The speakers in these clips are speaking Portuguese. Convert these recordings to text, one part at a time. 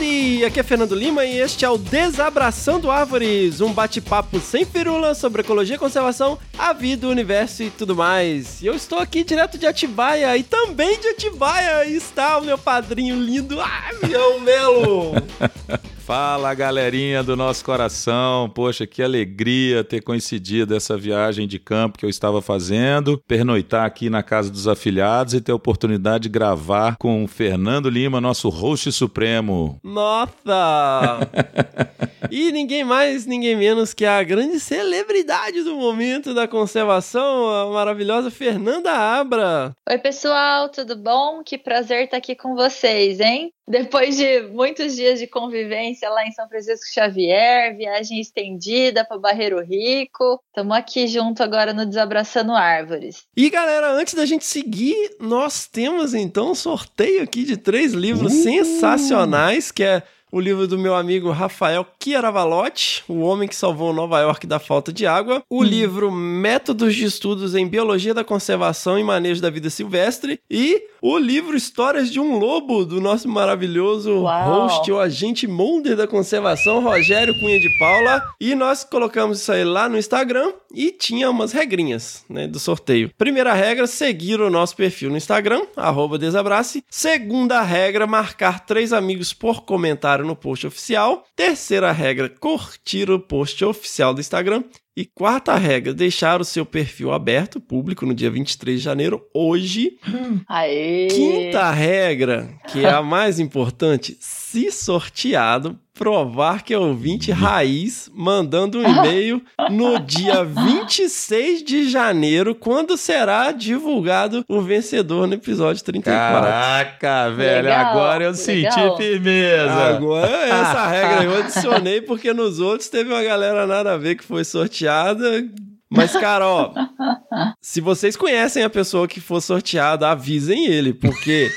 Howdy! Aqui é Fernando Lima e este é o Desabraçando Árvores, um bate-papo sem firula sobre ecologia, conservação, a vida, o universo e tudo mais. E eu estou aqui direto de Atibaia e também de Atibaia está o meu padrinho lindo, ai, meu Melo! Fala galerinha do nosso coração, poxa, que alegria ter coincidido essa viagem de campo que eu estava fazendo, pernoitar aqui na casa dos afiliados e ter a oportunidade de gravar com o Fernando Lima, nosso host supremo. Nossa! e ninguém mais, ninguém menos que a grande celebridade do momento da conservação, a maravilhosa Fernanda Abra. Oi, pessoal, tudo bom? Que prazer estar aqui com vocês, hein? Depois de muitos dias de convivência lá em São Francisco Xavier, viagem estendida para Barreiro Rico, estamos aqui junto agora no Desabraçando Árvores. E galera, antes da gente seguir, nós temos então um sorteio aqui de três livros uh! sensacionais, que é o livro do meu amigo Rafael Chiaravalotti, O Homem que Salvou Nova York da Falta de Água, o hum. livro Métodos de Estudos em Biologia da Conservação e Manejo da Vida Silvestre e o livro Histórias de um Lobo, do nosso maravilhoso Uau. host, o agente Molder da conservação, Rogério Cunha de Paula. E nós colocamos isso aí lá no Instagram e tinha umas regrinhas né, do sorteio. Primeira regra, seguir o nosso perfil no Instagram, desabrace. Segunda regra, marcar três amigos por comentário no post oficial. Terceira regra, curtir o post oficial do Instagram. E quarta regra, deixar o seu perfil aberto, público, no dia 23 de janeiro, hoje. Aê! Quinta regra, que é a mais importante, se sorteado, provar que é ouvinte raiz, mandando um e-mail no dia 26 de janeiro, quando será divulgado o vencedor no episódio 34. Caraca, velho, legal, agora eu legal. senti firmeza. Agora essa regra eu adicionei porque nos outros teve uma galera nada a ver que foi sorteada. Mas, cara, ó, se vocês conhecem a pessoa que for sorteada, avisem ele, porque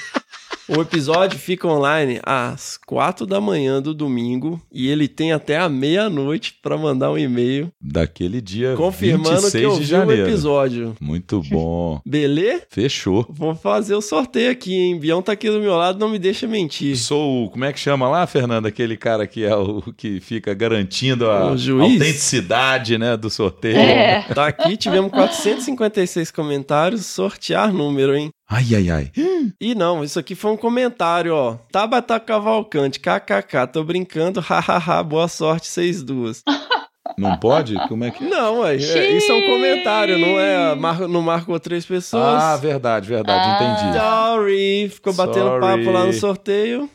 o episódio fica online às quatro da manhã do domingo e ele tem até a meia-noite para mandar um e-mail. Daquele dia confirmando que de janeiro. o episódio. Muito bom. Beleza? Fechou. Vou fazer o sorteio aqui, hein? Bião tá aqui do meu lado, não me deixa mentir. Sou o, como é que chama lá, Fernando? Aquele cara que é o que fica garantindo a autenticidade, né, do sorteio. É. Tá aqui, tivemos 456 comentários, sortear número, hein? Ai, ai, ai. E não, isso aqui foi um comentário, ó. Tabata Cavalcante, kkk, tô brincando, hahaha, boa sorte, vocês duas. Não pode? Como é que. Não, ué, é, isso é um comentário, não é. Mar, não marcou três pessoas. Ah, verdade, verdade, ah. entendi. Sorry, ficou batendo Sorry. papo lá no sorteio.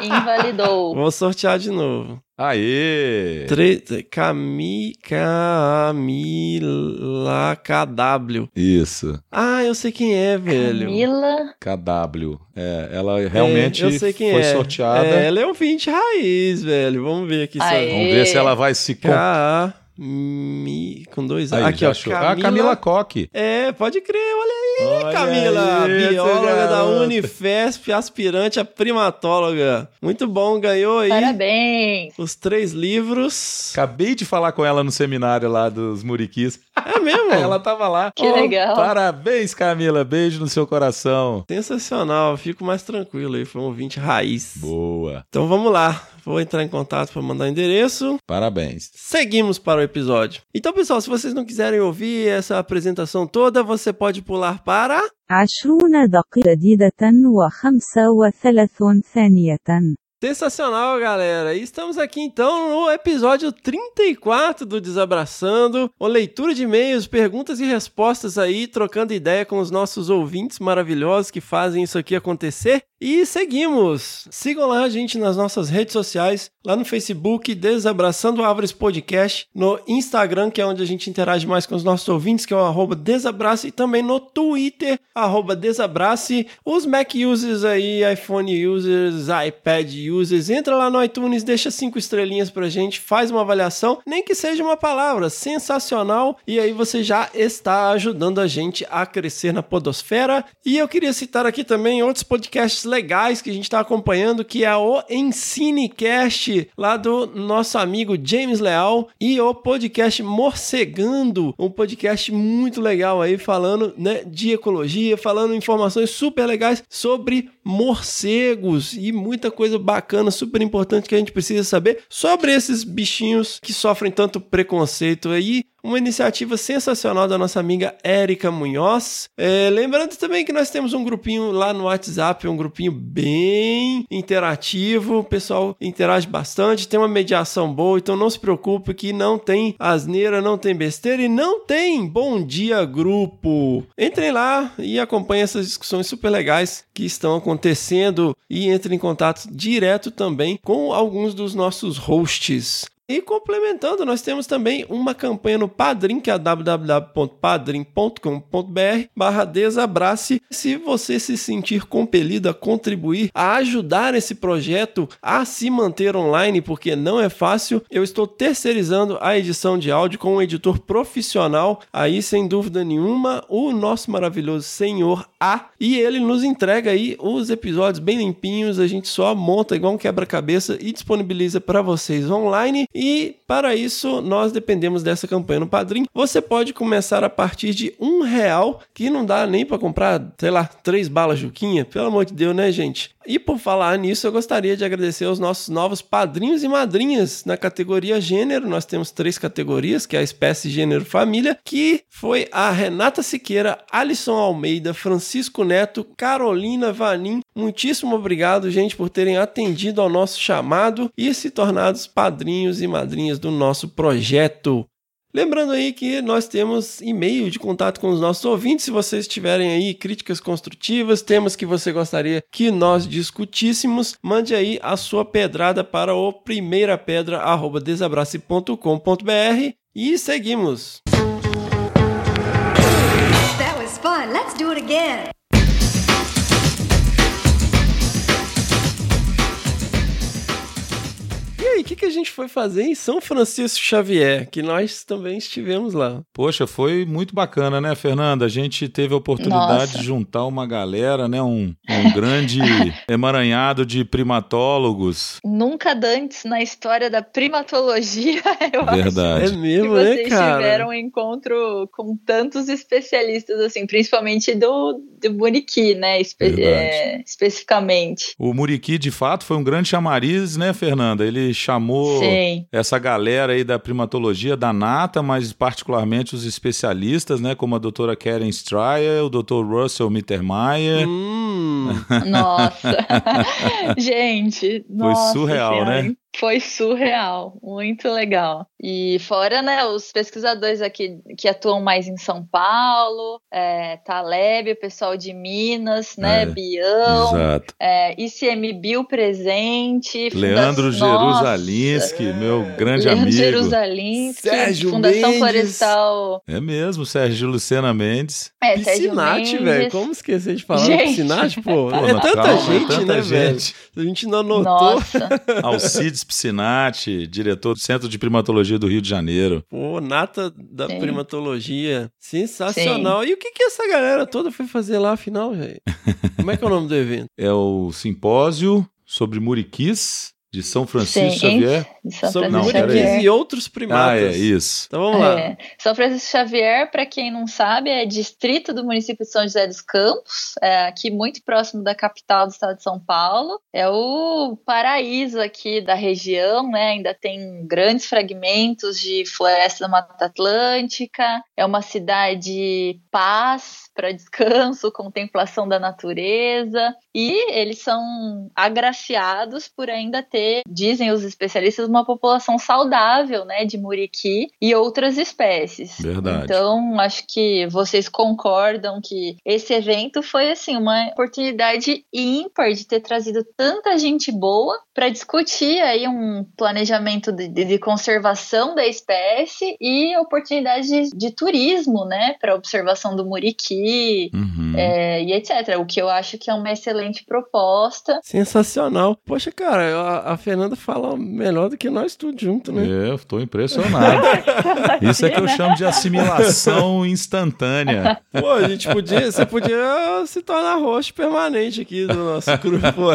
Invalidou. Vou sortear de novo. Aê! Tre Cami Camila KW. Isso. Ah, eu sei quem é, velho. Camila KW. É, ela realmente é, eu sei quem foi é. sorteada. É, ela é um 20 raiz, velho. Vamos ver aqui. Aê. Vamos ver se ela vai se... K Mi, com dois Aí, Aqui, ó. Camila, ah, Camila Coque. É, pode crer, olha aí, olha Camila. Aí, bióloga da Unifesp, aspirante a primatóloga. Muito bom, ganhou aí. Parabéns. Os três livros. Acabei de falar com ela no seminário lá dos Muriquis. É mesmo? ela tava lá. Que oh, legal. Parabéns, Camila. Beijo no seu coração. Sensacional. Fico mais tranquilo aí. Foi um ouvinte raiz. Boa. Então vamos lá. Vou entrar em contato para mandar o endereço. Parabéns. Seguimos para o episódio. Então, pessoal, se vocês não quiserem ouvir essa apresentação toda, você pode pular para. Sensacional, galera! E estamos aqui então no episódio 34 do Desabraçando, uma leitura de e-mails, perguntas e respostas aí, trocando ideia com os nossos ouvintes maravilhosos que fazem isso aqui acontecer. E seguimos. Sigam lá a gente nas nossas redes sociais, lá no Facebook, Desabraçando Árvores Podcast, no Instagram, que é onde a gente interage mais com os nossos ouvintes, que é o arroba Desabrace, e também no Twitter, arroba Desabrace. Os Mac users aí, iPhone users, iPad users, entra lá no iTunes, deixa cinco estrelinhas pra gente, faz uma avaliação, nem que seja uma palavra, sensacional, e aí você já está ajudando a gente a crescer na podosfera. E eu queria citar aqui também outros podcasts legais que a gente está acompanhando, que é o Ensinecast, lá do nosso amigo James Leal, e o podcast Morcegando, um podcast muito legal aí, falando né, de ecologia, falando informações super legais sobre morcegos e muita coisa bacana, super importante que a gente precisa saber sobre esses bichinhos que sofrem tanto preconceito aí uma iniciativa sensacional da nossa amiga Érica Munhoz. É, lembrando também que nós temos um grupinho lá no WhatsApp, um grupinho bem interativo, o pessoal interage bastante, tem uma mediação boa, então não se preocupe que não tem asneira, não tem besteira e não tem bom dia grupo. Entrem lá e acompanhem essas discussões super legais que estão acontecendo e entrem em contato direto também com alguns dos nossos hosts. E complementando, nós temos também uma campanha no Padrim, que é www.padrim.com.br barra desabrace. Se você se sentir compelido a contribuir, a ajudar esse projeto a se manter online, porque não é fácil, eu estou terceirizando a edição de áudio com um editor profissional, aí sem dúvida nenhuma, o nosso maravilhoso senhor A, e ele nos entrega aí os episódios bem limpinhos, a gente só monta igual um quebra-cabeça e disponibiliza para vocês online. E para isso nós dependemos dessa campanha no Padrim. Você pode começar a partir de um real, que não dá nem para comprar, sei lá, três balas Juquinha. Pelo amor de Deus, né, gente? E por falar nisso, eu gostaria de agradecer aos nossos novos padrinhos e madrinhas na categoria gênero. Nós temos três categorias, que é a espécie, gênero, família, que foi a Renata Siqueira, Alisson Almeida, Francisco Neto, Carolina Vanim. Muitíssimo obrigado, gente, por terem atendido ao nosso chamado e se tornados padrinhos e madrinhas do nosso projeto. Lembrando aí que nós temos e-mail de contato com os nossos ouvintes. Se vocês tiverem aí críticas construtivas, temas que você gostaria que nós discutíssemos, mande aí a sua pedrada para o primeirapedra@desabrace.com.br e seguimos. That was fun. Let's do it again. E aí, o que, que a gente foi fazer em São Francisco Xavier? Que nós também estivemos lá. Poxa, foi muito bacana, né, Fernanda? A gente teve a oportunidade Nossa. de juntar uma galera, né? Um, um grande emaranhado de primatólogos. Nunca antes na história da primatologia, eu acho. Verdade. É Que mesmo, né, vocês cara? tiveram um encontro com tantos especialistas, assim, principalmente do, do Boniqui, né? espe- Verdade. é, especificamente. O Muriqui, de fato, foi um grande chamariz, né, Fernanda? Ele chamou Sim. essa galera aí da primatologia, da nata, mas particularmente os especialistas, né, como a doutora Karen Stryer, o doutor Russell Mittermeier. Hum, Nossa. Gente, nossa surreal, senhora, né? Foi surreal, muito legal. E fora, né, os pesquisadores aqui que atuam mais em São Paulo, é, Taleb, o pessoal de Minas, né, É, Bião, Exato. é, ICMBio presente, Funda- Leandro Nossa, Jerusalinski, meu grande Leandro amigo. Jerusalinski, Sérgio Fundação Mendes. Florestal, É mesmo, Sérgio Lucena Mendes. é, Sérgio Piscinati, Mendes. velho. Como esquecer de falar Gente. Piscinati, pô? Pô, é tanta calma, é gente, tanta né, velho? gente. A gente não anotou. Nossa, Alcides Piscinati, diretor do Centro de Primatologia do Rio de Janeiro. Pô, nata da Sim. primatologia. Sensacional. E o que que essa galera toda foi fazer lá, afinal, velho? Como é que é o nome do evento? É o simpósio sobre muriquis de São Francisco Sim, Xavier. De São Sobre Não, Francisco peraí. muriquis e outros Ah, primatas. é isso. Então vamos lá. É. São Francisco Xavier, para quem não sabe, é distrito do município de São José dos Campos, é aqui muito próximo da capital do estado de São Paulo. É o paraíso aqui da região, né? Ainda tem grandes fragmentos de floresta da Mata Atlântica. É uma cidade paz para descanso, contemplação da natureza. E eles são agraciados por ainda ter, dizem os especialistas, uma população saudável, né, de muriqui e outras espécies. Verdade. Então, acho que vocês concordam que esse evento foi assim uma oportunidade ímpar de ter trazido tanta gente boa para discutir aí um planejamento de, de, conservação da espécie e oportunidade de, de turismo, né, para observação do muriqui Uhum. é, e etc. O que eu acho que é uma excelente proposta. Sensacional. Poxa, cara, a, a Fernanda fala melhor do que nós tudo junto, né? Eu estou impressionado. Isso é que eu chamo de assimilação instantânea. Pô, a gente podia, você podia se tornar host permanente aqui do nosso grupo.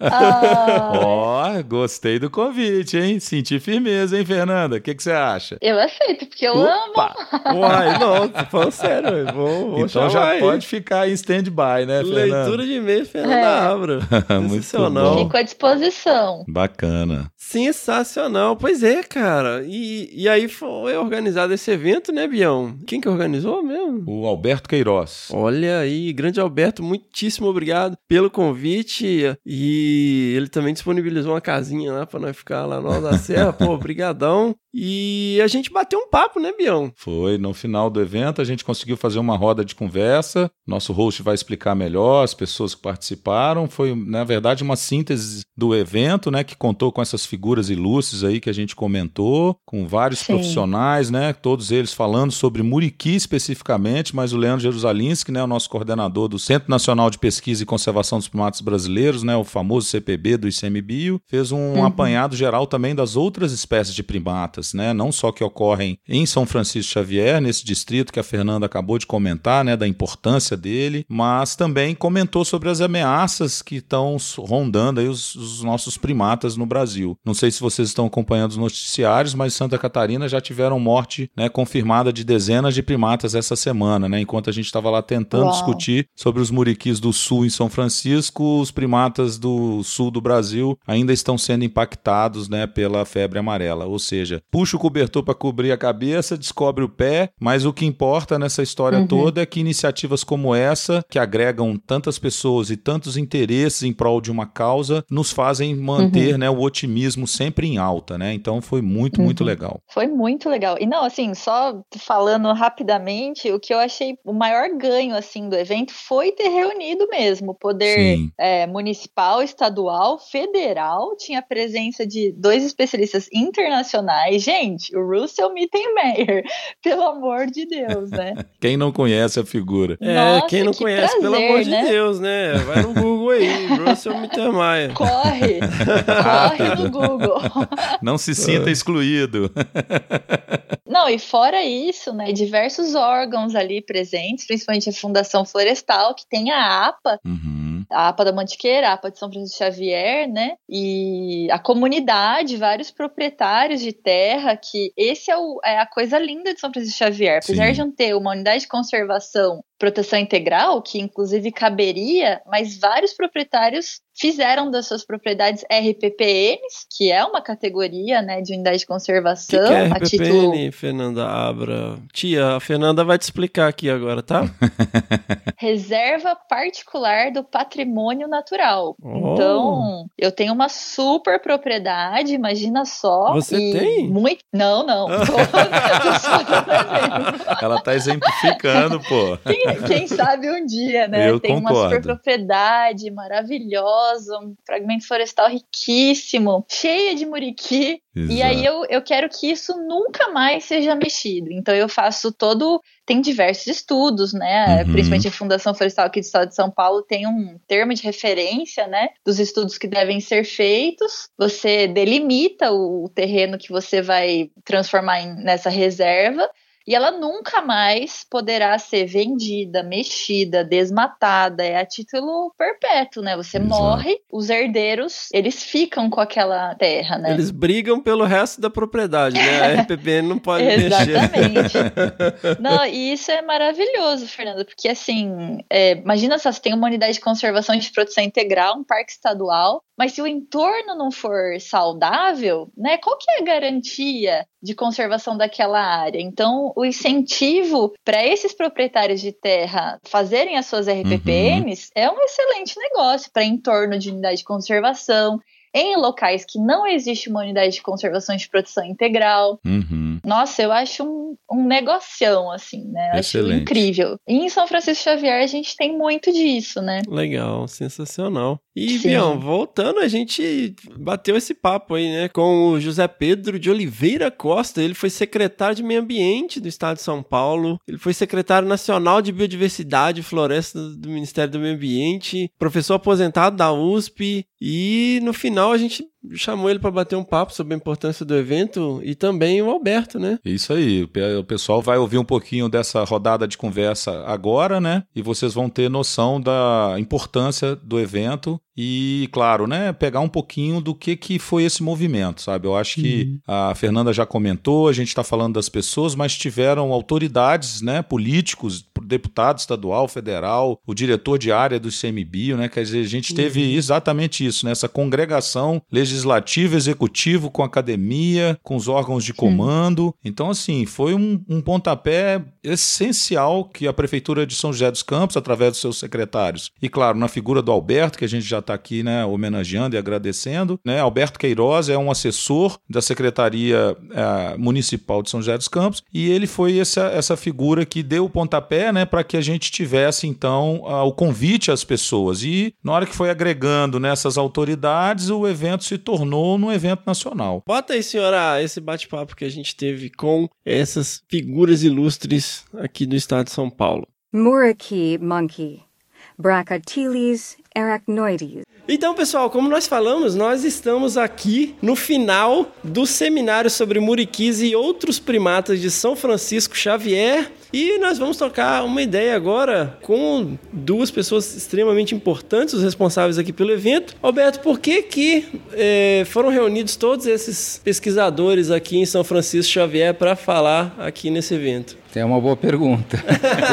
Ah, Ó, gostei do convite, hein? Senti firmeza, hein, Fernanda? O que, que você acha? eu aceito, porque eu amo. Opa! Uai, não, falando sério, eu vou, vou Então já aí. pode ficar em stand-by, né, Fernanda? Leitura de e-mail, Fernanda É. Abra. Muito bom. Fico à disposição. Bacana. Sensacional. Pois é, cara. E, e aí foi organizado esse evento, né, Bião? Quem que organizou mesmo? O Alberto Queiroz. Olha aí, grande Alberto, muitíssimo obrigado pelo convite. E ele também disponibilizou uma casinha lá pra nós ficar lá no da Serra. Pô, brigadão. E a gente bateu um papo, né, Bião? Foi no final do evento, a gente conseguiu fazer uma roda de conversa. Nosso host vai explicar melhor as pessoas que participaram. Foi, na verdade, uma síntese do evento, né, que contou com essas figuras ilustres aí que a gente comentou, com vários Sim. profissionais, né, todos eles falando sobre Muriqui especificamente, mas o Leandro Jerusalinski, né, o nosso coordenador do Centro Nacional de Pesquisa e Conservação dos Primatas Brasileiros, né, o famoso CPB do ICMBio, fez um apanhado geral também das outras espécies de primatas, né, não só que ocorrem em São Francisco Xavier, nesse distrito que a Fernanda acabou de comentar, né, da importância dele, mas também comentou sobre as ameaças que estão rondando aí os, os nossos primatas no Brasil. Não sei se vocês estão acompanhando os noticiários, mas Santa Catarina já tiveram morte né, confirmada de dezenas de primatas essa semana, né? Enquanto a gente estava lá tentando Uau. discutir sobre os muriquis do sul em São Francisco, os primatas do sul do Brasil ainda estão sendo impactados, né, pela febre amarela. Ou seja, puxa o cobertor para cobrir a cabeça, descobre o pé, mas o que importa nessa história Uhum. toda é que iniciativas como essa, que agregam tantas pessoas e tantos interesses em prol de uma causa, nos fazem manter, né, o otimismo sempre em alta, né? Então foi muito, muito Uhum. legal. Foi muito legal. E não, assim, só falando rapidamente, o que eu achei o maior ganho, assim, do evento foi ter reunido mesmo o poder é, municipal, estadual, federal, tinha a presença de dois especialistas internacionais. Gente, o Russell Mittenmeier, pelo amor de Deus, né? Quem não conhece a figura? É, Nossa, quem não que conhece, pelo prazer, amor de né? Deus, né? Vai no Google aí, Russell Mittermeier. Corre! corre no Google. Não se sinta excluído. Não, e fora isso, né, diversos órgãos ali presentes, principalmente a Fundação Florestal, que tem a APA, Uhum. A APA da Mantiqueira, a APA de São Francisco Xavier, né? E a comunidade, vários proprietários de terra, que esse é, o- é a coisa linda de São Francisco Xavier. Apesar Sim. de não ter uma unidade de conservação, proteção integral, que inclusive caberia, mas vários proprietários fizeram das suas propriedades RPPNs, que é uma categoria, né, de unidade de O que, conservação, que é a título RPPN, Fernanda Abra? Tia, a Fernanda vai te explicar aqui agora, tá? reserva particular do patrimônio natural. Oh. Então, eu tenho uma super propriedade, imagina só. Você e tem? Muito... Não, não. Ela tá exemplificando, pô. quem, quem sabe um dia, né? Eu Tem uma concordo. super propriedade maravilhosa, um fragmento florestal riquíssimo, cheia de muriqui. E aí eu, eu quero que isso nunca mais seja mexido. Então eu faço todo. Tem diversos estudos, né? Uhum. Principalmente a Fundação Florestal aqui do Estado de São Paulo tem um termo de referência, né? Dos estudos que devem ser feitos. Você delimita o, o terreno que você vai transformar em- nessa reserva. E ela nunca mais poderá ser vendida, mexida, desmatada. É a título perpétuo, né? Você Exato. morre, os herdeiros, eles ficam com aquela terra, né? Eles brigam pelo resto da propriedade, né? A RPPN não pode mexer. Exatamente. Não, e isso é maravilhoso, Fernanda, porque assim, é, imagina só, você tem uma unidade de conservação de proteção integral, um parque estadual, mas se o entorno não for saudável, né, qual que é a garantia de conservação daquela área? Então, o incentivo para esses proprietários de terra fazerem as suas RPPNs é um excelente negócio para entorno de unidade de conservação, em locais que não existe uma unidade de conservação de proteção integral. Uhum. Nossa, eu acho um, um negocião, assim, né? Eu Excelente. Acho incrível. E em São Francisco Xavier a gente tem muito disso, né? Legal, sensacional. E, Sim. Bião, voltando, a gente bateu esse papo aí, né, com o José Pedro de Oliveira Costa. Ele foi secretário de Meio Ambiente do Estado de São Paulo. Ele foi secretário nacional de Biodiversidade e Floresta do Ministério do Meio Ambiente, professor aposentado da USP. E no final a gente chamou ele para bater um papo sobre a importância do evento e também o Alberto, né? Isso aí, o pe- o pessoal vai ouvir um pouquinho dessa rodada de conversa agora, né? E vocês vão ter noção da importância do evento e, claro, né, pegar um pouquinho do que, que foi esse movimento, sabe? Eu acho que a Fernanda já comentou, a gente está falando das pessoas, mas tiveram autoridades, né, políticos, deputado estadual, federal, o diretor de área do ICMBio, né? Quer dizer, a gente teve exatamente isso, né? Essa congregação legislativo, executivo com a academia, com os órgãos de comando. Então, assim, foi um, um pontapé essencial que a Prefeitura de São José dos Campos, através dos seus secretários, e claro, na figura do Alberto, que a gente já está aqui, né, homenageando e agradecendo, né? Alberto Queiroz é um assessor da Secretaria eh, Municipal de São José dos Campos, e ele foi essa, essa figura que deu o pontapé, né, para que a gente tivesse, então, ah, o convite às pessoas. E na hora que foi agregando nessas autoridades, o evento se tornou num evento nacional. Bota aí, senhora, esse bate-papo que a gente teve com essas figuras ilustres aqui do estado de São Paulo. Muraki monkey, Brachyteles arachnoides. Então, pessoal, como nós falamos, nós estamos aqui no final do seminário sobre muriquis e outros primatas de São Francisco Xavier. E nós vamos tocar uma ideia agora com duas pessoas extremamente importantes, os responsáveis aqui pelo evento. Alberto, por que que eh, foram reunidos todos esses pesquisadores aqui em São Francisco Xavier para falar aqui nesse evento? É uma boa pergunta.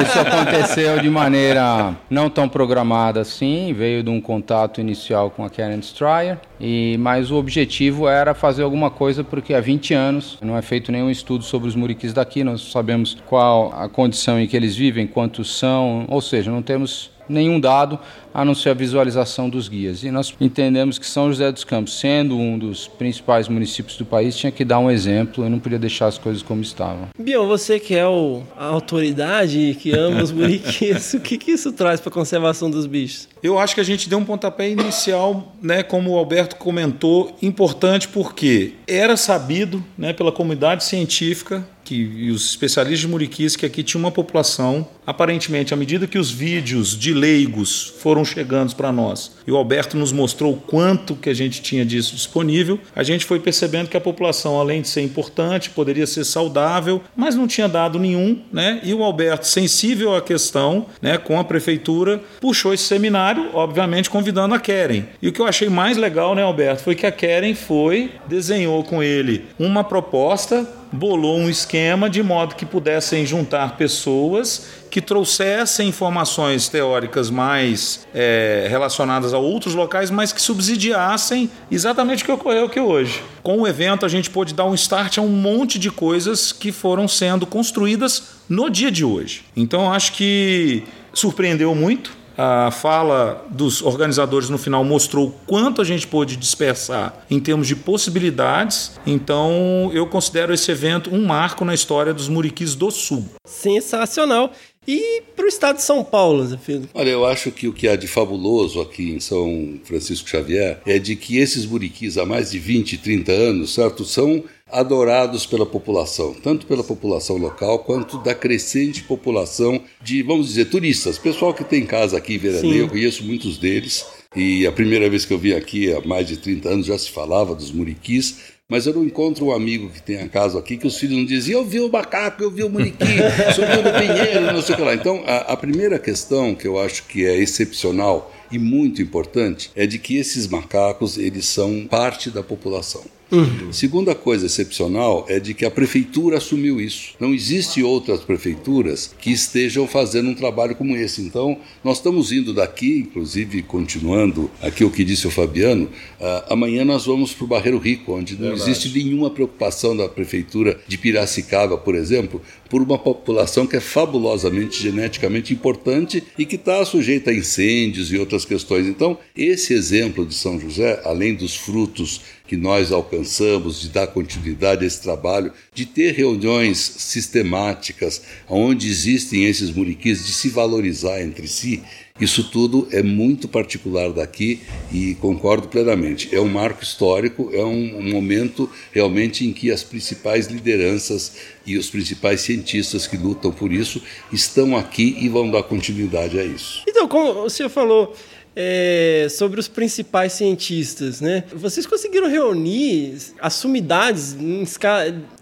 Isso aconteceu de maneira não tão programada assim, veio de um contato inicial com a Karen Stryer, e mas o objetivo era fazer alguma coisa porque há 20 anos não é feito nenhum estudo sobre os muriquis daqui, nós sabemos qual a condição em que eles vivem, quantos são, ou seja, não temos nenhum dado a não ser a visualização dos guias. E nós entendemos que São José dos Campos, sendo um dos principais municípios do país, tinha que dar um exemplo e não podia deixar as coisas como estavam. Bion, você que é o, a autoridade que ama os muriquis, o que, que isso traz para a conservação dos bichos? Eu acho que a gente deu um pontapé inicial, né, como o Alberto comentou, importante porque era sabido, né, pela comunidade científica que e os especialistas de muriquis que aqui tinha uma população, aparentemente, à medida que os vídeos de leigos foram chegando para nós, e o Alberto nos mostrou o quanto que a gente tinha disso disponível, a gente foi percebendo que a população, além de ser importante, poderia ser saudável, mas não tinha dado nenhum, né? E o Alberto, sensível à questão, né, com a prefeitura, puxou esse seminário, obviamente convidando a Keren. E o que eu achei mais legal, né, Alberto, foi que a Keren foi, desenhou com ele uma proposta bolou um esquema de modo que pudessem juntar pessoas que trouxessem informações teóricas mais é, relacionadas a outros locais, mas que subsidiassem exatamente o que ocorreu aqui hoje. Com o evento, a gente pôde dar um start a um monte de coisas que foram sendo construídas no dia de hoje. Então, acho que surpreendeu muito. A fala dos organizadores no final mostrou o quanto a gente pôde dispersar em termos de possibilidades. Então, eu considero esse evento um marco na história dos Muriquis do Sul. Sensacional. E para o estado de São Paulo, Zé Pedro? Olha, eu acho que o que há de fabuloso aqui em São Francisco Xavier é de que esses muriquis há mais de 20, 30 anos, certo, são adorados pela população, tanto pela população local quanto da crescente população de, vamos dizer, turistas. Pessoal que tem casa aqui em Veraneio, eu conheço muitos deles. E a primeira vez que eu vim aqui, há mais de 30 anos, já se falava dos muriquis. Mas eu não encontro um amigo que tenha casa aqui que os filhos não diziam, eu vi o macaco, eu vi o muriqui, subiu no pinheiro, não sei o que lá. Então, a, a primeira questão que eu acho que é excepcional e muito importante é de que esses macacos, eles são parte da população. Uhum. Segunda coisa excepcional é de que a prefeitura assumiu isso. Não existe outras prefeituras que estejam fazendo um trabalho como esse. Então, nós estamos indo daqui, inclusive continuando aqui o que disse o Fabiano, uh, amanhã nós vamos para o Barreiro Rico, onde não Verdade. existe nenhuma preocupação da prefeitura de Piracicaba, por exemplo, por uma população que é fabulosamente geneticamente importante e que está sujeita a incêndios e outras questões. Então, esse exemplo de São José, além dos frutos que nós alcançamos, de dar continuidade a esse trabalho, de ter reuniões sistemáticas onde existem esses muriquis, de se valorizar entre si, isso tudo é muito particular daqui e concordo plenamente. É um marco histórico, é um momento realmente em que as principais lideranças e os principais cientistas que lutam por isso estão aqui e vão dar continuidade a isso. Então, como o senhor falou, é, sobre os principais cientistas, né? Vocês conseguiram reunir as sumidades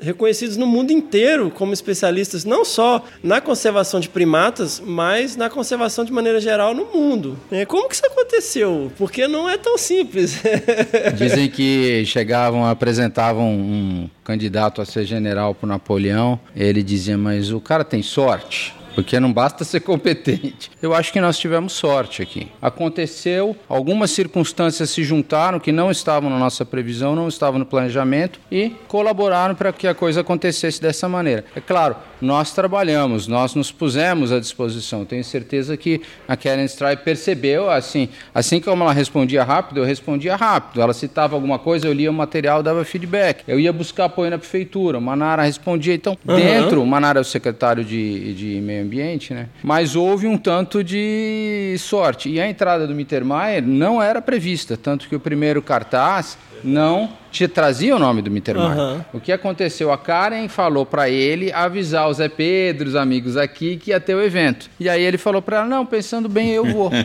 reconhecidos no mundo inteiro como especialistas, não só na conservação de primatas, mas na conservação de maneira geral no mundo. É, como que isso aconteceu? Porque não é tão simples. Dizem que chegavam, apresentavam um candidato a ser general para Napoleão, ele dizia, mas o cara tem sorte porque não basta ser competente. Eu acho que nós tivemos sorte aqui. Aconteceu, algumas circunstâncias se juntaram que não estavam na nossa previsão, não estavam no planejamento e colaboraram para que a coisa acontecesse dessa maneira. É claro, nós trabalhamos, nós nos pusemos à disposição. Tenho certeza que a Karen Stry percebeu, assim, assim como ela respondia rápido, eu respondia rápido. Ela citava alguma coisa, eu lia o material, dava feedback. Eu ia buscar apoio na prefeitura, Manara respondia. Então, uhum. dentro, Manara é o secretário de, de meio ambiente, né? Mas houve um tanto de sorte. E a entrada do Mittermeier não era prevista, tanto que o primeiro cartaz não te trazia o nome do Mittermeier. Uhum. O que aconteceu? A Karen falou para ele avisar o Zé Pedro, os amigos aqui, que ia ter o evento. E aí ele falou para ela: Não, pensando bem, eu vou.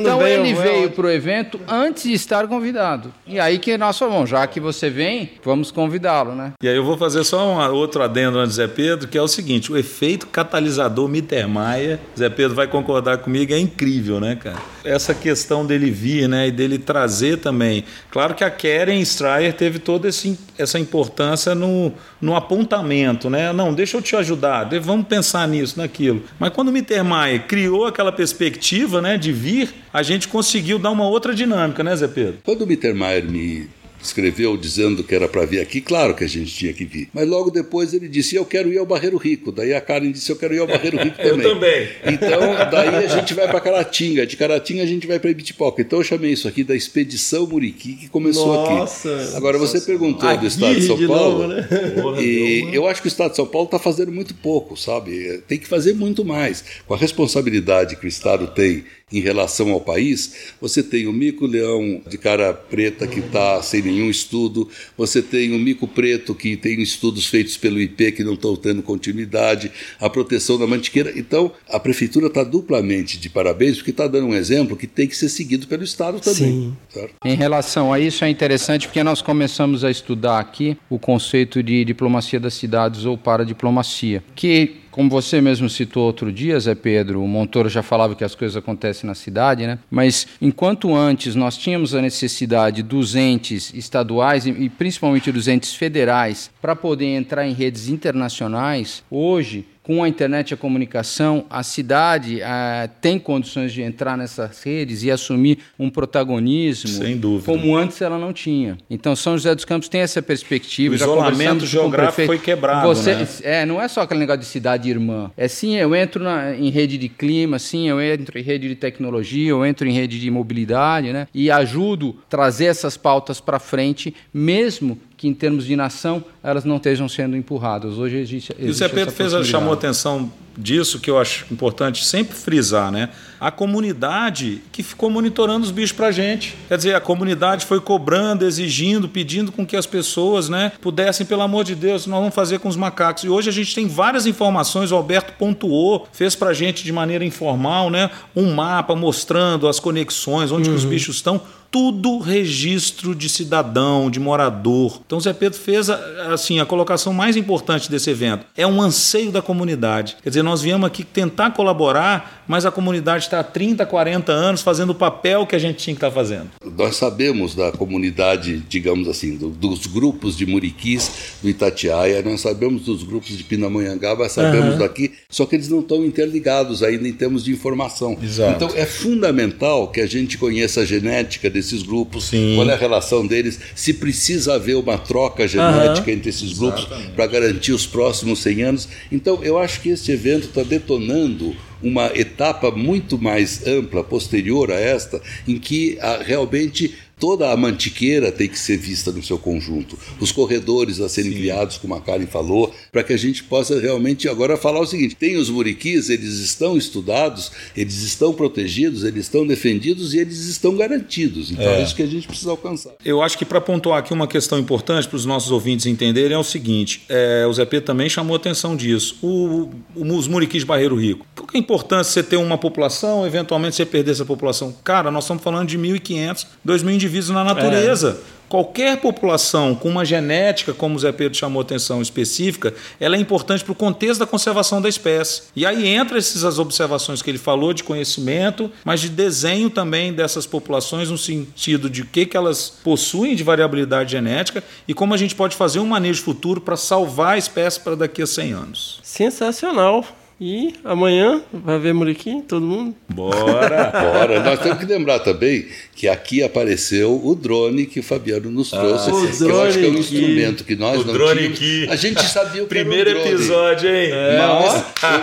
então bem, ele veio para o evento antes de estar convidado. E aí que nós falamos: já que você vem, vamos convidá-lo, né? E aí eu vou fazer só um outro adendo antes, Zé Pedro, que é o seguinte: o efeito catalisador Mittermeier, Zé Pedro vai concordar comigo, é incrível, né, cara? Essa questão dele vir, né, e dele trazer também. Claro que a Karen Strayer teve toda esse, essa importância no, no apontamento, né? Não, deixa eu te ajudar, vamos pensar nisso, naquilo. Mas quando o Mittermeier criou aquela perspectiva né, de vir, a gente conseguiu dar uma outra dinâmica, né, Zé Pedro? Quando o Mittermeier me escreveu dizendo que era para vir aqui, claro que a gente tinha que vir. Mas logo depois ele disse: Eu quero ir ao Barreiro Rico. Daí a Karen disse: Eu quero ir ao Barreiro Rico também. eu também. Então, daí a gente vai para Caratinga. De Caratinga a gente vai para Ibitipoca. Então eu chamei isso aqui da Expedição Muriqui, que começou Nossa, aqui. Agora você perguntou aqui do Estado de São de Paulo. Novo, né? E eu acho que o Estado de São Paulo está fazendo muito pouco, sabe? Tem que fazer muito mais. Com a responsabilidade que o Estado tem em relação ao país, você tem o mico-leão de cara preta que está sem nenhum estudo, você tem o mico preto que tem estudos feitos pelo IP que não estão tendo continuidade, a proteção da mantiqueira. Então, a prefeitura está duplamente de parabéns porque está dando um exemplo que tem que ser seguido pelo Estado também. Em relação a isso, é interessante porque nós começamos a estudar aqui o conceito de diplomacia das cidades ou paradiplomacia, que como você mesmo citou outro dia, Zé Pedro, o Montoro já falava que as coisas acontecem na cidade, né? Mas enquanto antes nós tínhamos a necessidade dos entes estaduais e principalmente dos entes federais para poder entrar em redes internacionais, hoje com a internet e a comunicação, a cidade ah, tem condições de entrar nessas redes e assumir um protagonismo Sem dúvida. como antes ela não tinha. Então, São José dos Campos tem essa perspectiva. O isolamento geográfico foi quebrado. Você, né? É, não é só aquele negócio de cidade irmã. É sim, eu entro na, em rede de clima, sim, eu entro em rede de tecnologia, eu entro em rede de mobilidade, né? E ajudo a trazer essas pautas para frente, mesmo que em termos de nação elas não estejam sendo empurradas. Hoje existe, existe E o Zé Pedro fez, chamou a atenção disso que eu acho importante sempre frisar, né? A comunidade que ficou monitorando os bichos para gente. Quer dizer, a comunidade foi cobrando, exigindo, pedindo com que as pessoas, né, pudessem, pelo amor de Deus, nós vamos fazer com os macacos. E hoje a gente tem várias informações. O Alberto pontuou, fez para gente de maneira informal, né, um mapa mostrando as conexões, onde uhum. os bichos estão tudo registro de cidadão, de morador. Então Zé Pedro fez assim a colocação mais importante desse evento. É um anseio da comunidade. Quer dizer, nós viemos aqui tentar colaborar, mas a comunidade está há 30, 40 anos fazendo o papel que a gente tinha que estar tá fazendo. Nós sabemos da comunidade, digamos assim, do, dos grupos de Muriquis do Itatiaia, nós sabemos dos grupos de Pindamonhangaba, sabemos uhum. daqui, só que eles não estão interligados ainda em termos de informação. Exato. Então é fundamental que a gente conheça a genética desses grupos, Sim. qual é a relação deles, se precisa haver uma troca genética uhum. entre esses grupos para garantir os próximos 100 anos. Então eu acho que este evento está detonando uma etapa muito mais ampla, posterior a esta, em que a, ah, realmente toda a mantiqueira tem que ser vista no seu conjunto. Os corredores a serem Sim. criados, como a Karen falou, para que a gente possa realmente agora falar o seguinte: tem os muriquis, eles estão estudados, eles estão protegidos, eles estão defendidos e eles estão garantidos. Então é, é isso que a gente precisa alcançar. Eu acho que para pontuar aqui uma questão importante para os nossos ouvintes entenderem é o seguinte: é, o Zé Pedro também chamou atenção disso. O, o, os muriquis de Barreiro Rico. Por que é importante você ter uma população, eventualmente você perder essa população? Cara, nós estamos falando de 1.500, 2.000 indivíduos na natureza. É. Qualquer população com uma genética, como o Zé Pedro chamou atenção específica, ela é importante para o contexto da conservação da espécie. E aí entra essas observações que ele falou de conhecimento, mas de desenho também dessas populações no sentido de o que, que elas possuem de variabilidade genética e como a gente pode fazer um manejo futuro para salvar a espécie para daqui a 100 anos. Sensacional. E amanhã vai ver Muriquim, todo mundo? Bora! Bora! Nós temos que lembrar também que aqui apareceu o drone que o Fabiano nos ah, trouxe. Ah, que eu acho que é um instrumento que nós o não drone tínhamos. Aqui. A gente sabia o que Primeiro era um drone. episódio, hein? É, Mas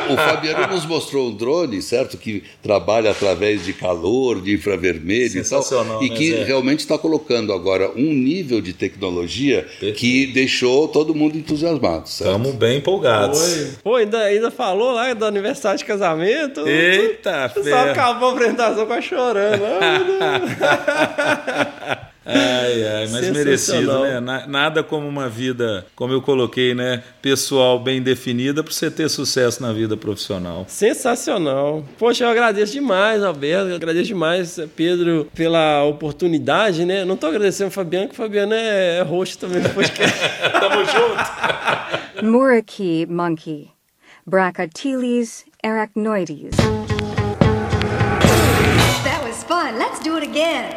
o, o, Fabiano nos mostrou um drone, certo? Que trabalha através de calor, de infravermelho e tal. E que é. realmente está colocando agora um nível de tecnologia Perfeito. que deixou todo mundo entusiasmado. Estamos bem empolgados. Foi. Pô, ainda, ainda falou lá do aniversário de casamento. Eita, Só acabou a apresentação com a chorando. Ai, ai, mas merecido, né? Nada como uma vida, como eu coloquei, né? Pessoal bem definida para você ter sucesso na vida profissional. Sensacional. Poxa, eu agradeço demais, Alberto. Eu agradeço demais, Pedro, pela oportunidade, né? Não estou agradecendo o Fabiano, que o Fabiano é, é host também do podcast. Tamo junto. Muraki Monkey. Brachyteles arachnoides. That was fun. Let's do it again.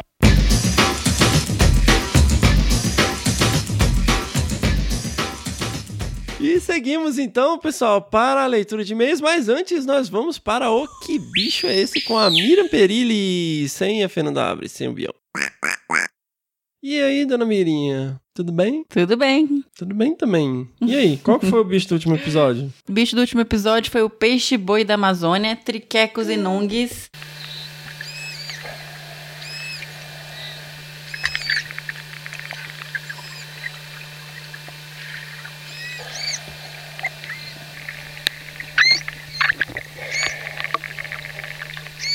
E seguimos então, pessoal, para a leitura de e-mails, mas antes nós vamos para o Que Bicho é Esse com a Miriam Perilli, sem a Fernanda Abre, sem o Bião. E aí, dona Mirinha? Tudo bem? Tudo bem. Tudo bem também. E aí, qual que foi o bicho do último episódio? O bicho do último episódio foi o peixe-boi da Amazônia, triquecos e nungues.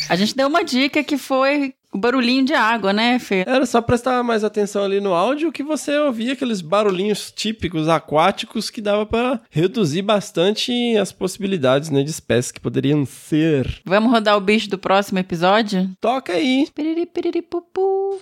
A gente deu uma dica que foi o barulhinho de água, né, Fê? Era só prestar mais atenção ali no áudio que você ouvia aqueles barulhinhos típicos aquáticos que dava para reduzir bastante as possibilidades, né, de espécies que poderiam ser. Vamos rodar o bicho do próximo episódio? Toca aí. Piriri, piriri, pupu.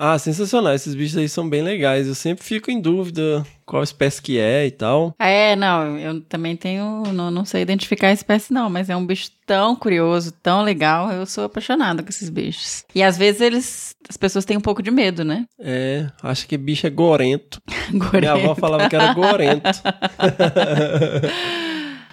Ah, sensacional. Esses bichos aí são bem legais. Eu sempre fico em dúvida qual espécie que é e tal. É, não, eu também tenho. Não, não sei identificar a espécie, não, mas é um bicho tão curioso, tão legal. Eu sou apaixonada com esses bichos. E às vezes eles. As pessoas têm um pouco de medo, né? É, acho que bicho é gorento. gorento. Minha avó falava que era gorento.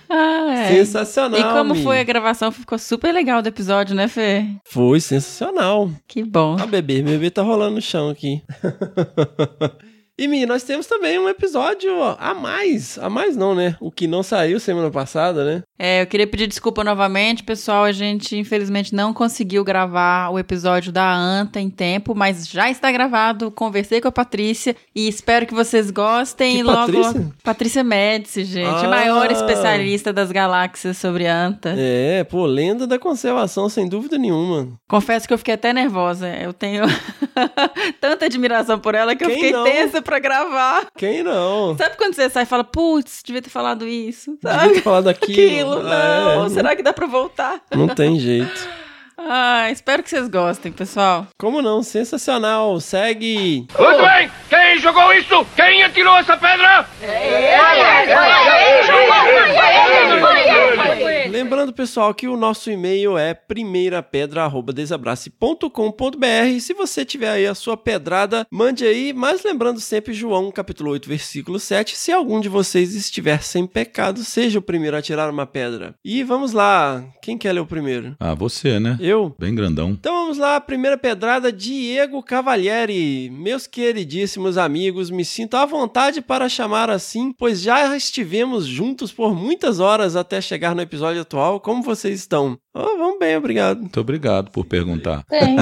Ah, é. Sensacional. E como foi a gravação? Ficou super legal do episódio, né, Fê? Foi sensacional. Que bom. Ah, bebê, bebê tá rolando no chão aqui. E, Mi, nós temos também um episódio a mais. A mais não, né? O que não saiu semana passada, né? É, eu queria pedir desculpa novamente, pessoal. A gente, infelizmente, não conseguiu gravar o episódio da Anta em tempo, mas já está gravado. Conversei com a Patrícia e espero que vocês gostem. Que logo. Patrícia? Patrícia Médici, gente. Ah. Maior especialista das galáxias sobre a Anta. É, pô, lenda da conservação, sem dúvida nenhuma. Confesso que eu fiquei até nervosa. Eu tenho tanta admiração por ela que Quem eu fiquei não? tensa pra gravar. Quem não? Sabe quando você sai e fala, putz, devia ter falado isso? Devia Sabe? ter falado aquilo. Aquilo, Ah, não. é. Será que dá pra voltar? Não tem jeito. Ah, espero que vocês gostem, pessoal. Como não? Sensacional. Segue. Muito bem! Quem jogou isso? Quem atirou essa pedra? Lembrando, pessoal, que o nosso e-mail é primeirapedra.desabrace.com.br. Se você tiver aí a sua pedrada, mande aí. Mas lembrando sempre, João, capítulo 8, versículo 7. Se algum de vocês estiver sem pecado, seja o primeiro a tirar uma pedra. E vamos lá. Quem quer ler o primeiro? Ah, você, né? Eu? Bem grandão. Então vamos lá, primeira pedrada, Diego Cavalieri. Meus queridíssimos amigos, me sinto à vontade para chamar assim, pois já estivemos juntos por muitas horas até chegar no episódio atual. Como vocês estão? Oh, vamos bem, obrigado. Muito obrigado por perguntar. Bem.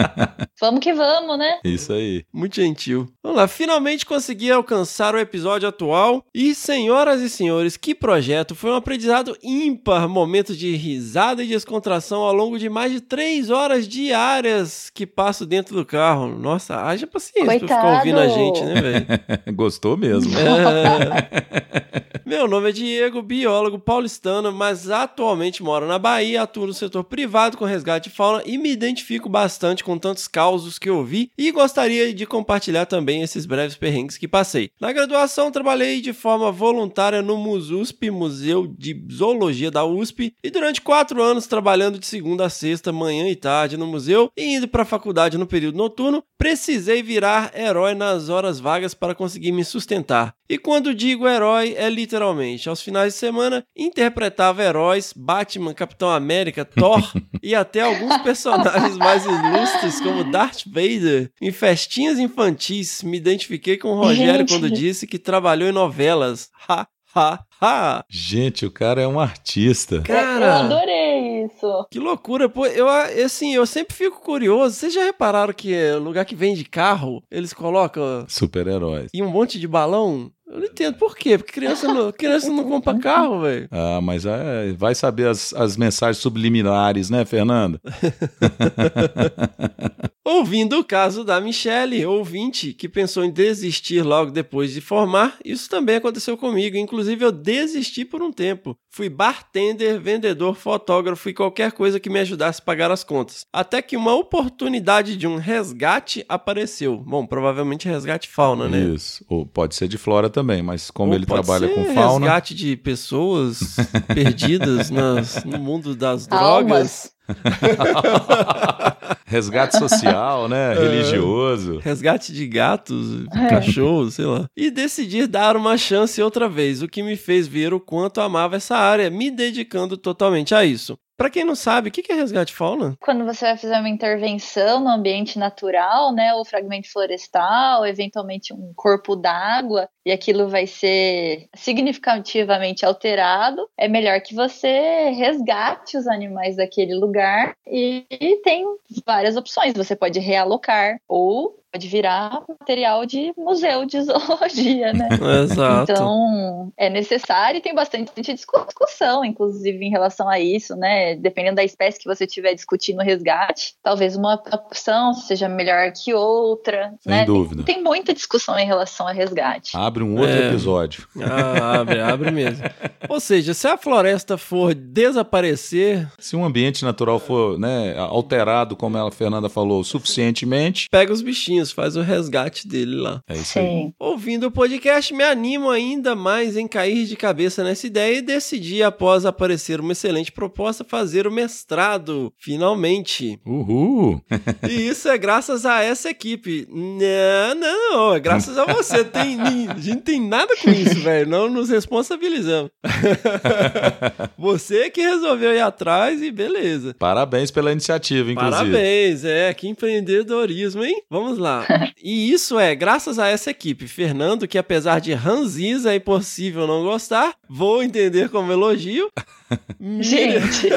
vamos que vamos, né? Isso aí. Muito gentil. Vamos lá, finalmente consegui alcançar o episódio atual. E, senhoras e senhores, que projeto! Foi um aprendizado ímpar, momento de risada e descontração ao longo de mais de três horas diárias que passo dentro do carro. Nossa, haja paciência pra ficar ouvindo a gente, né, velho? Gostou mesmo. É. Meu nome é Diego, biólogo paulistano, mas atualmente moro na Bahia, atuo no setor privado com resgate de fauna e me identifico bastante com tantos causos que eu vi e gostaria de compartilhar também esses breves perrengues que passei. Na graduação, trabalhei de forma voluntária no MUSUSP, Museu de Zoologia da USP, e durante quatro anos trabalhando de segunda a sexta, manhã e tarde no museu e indo para a faculdade no período noturno, precisei virar herói nas horas vagas para conseguir me sustentar. E quando digo herói, é literalmente. Aos finais de semana, interpretava heróis, Batman, Capitão América, Thor e até alguns personagens mais ilustres, como Darth Vader. Em festinhas infantis, me identifiquei com o Rogério Gente. quando disse que trabalhou em novelas. Ha, ha, ha. Gente, o cara é um artista. Eu Cara, adorei isso. que loucura. Pô, eu, assim, eu sempre fico curioso. Vocês já repararam que é, lugar que vende carro, eles colocam Super-heróis. e um monte de balão? Eu não entendo por quê. Porque criança não, criança não compra carro, velho. Ah, mas é, vai saber as, as mensagens subliminares, né, Fernando? Ouvindo o caso da Michelle, ouvinte, que pensou em desistir logo depois de formar, isso também aconteceu comigo. Inclusive, eu desisti por um tempo. Fui bartender, vendedor, fotógrafo e qualquer coisa que me ajudasse a pagar as contas. Até que uma oportunidade de um resgate apareceu. Bom, provavelmente resgate fauna, né? Isso. Ou pode ser de flora também, mas como Ou ele pode trabalha ser com fauna. resgate de pessoas perdidas nas- no mundo das drogas. Resgate social, né? Religioso. Resgate de gatos, É. cachorros, sei lá. E decidi dar uma chance outra vez, o que me fez ver o quanto amava essa área, me dedicando totalmente a isso. Pra quem não sabe, o que que é resgate fauna? Quando você vai fazer uma intervenção no ambiente natural, né, ou fragmento florestal, eventualmente um corpo d'água, e aquilo vai ser significativamente alterado, é melhor que você resgate os animais daquele lugar e, e tem várias opções. Você pode realocar ou pode virar material de museu de zoologia, né? Exato. Então, é necessário e tem bastante discu- discussão, inclusive, em relação a isso, né? Dependendo da espécie que você estiver discutindo o resgate, talvez uma opção seja melhor que outra, Sem né? dúvida. Tem, tem muita discussão em relação a resgate. Abre um outro É. episódio. Ah, abre, abre mesmo. Ou seja, se a floresta for desaparecer, Se um ambiente natural for né, alterado, como a Fernanda falou, suficientemente, pega os bichinhos, faz o resgate dele lá. é isso aí. Sim. Ouvindo o podcast, me animo ainda mais em cair de cabeça nessa ideia e decidi, após aparecer uma excelente proposta, fazer o mestrado. Finalmente. Uhul! E isso é graças a essa equipe. Não, não, é graças a você. Tem, a gente tem nada com isso, velho. Não nos responsabilizamos. você que resolveu ir atrás e beleza. Parabéns pela iniciativa, inclusive. Parabéns, é, que empreendedorismo, hein? Vamos lá. E isso é graças a essa equipe. Fernando, que apesar de ranziza é impossível não gostar, vou entender como elogio. Gente,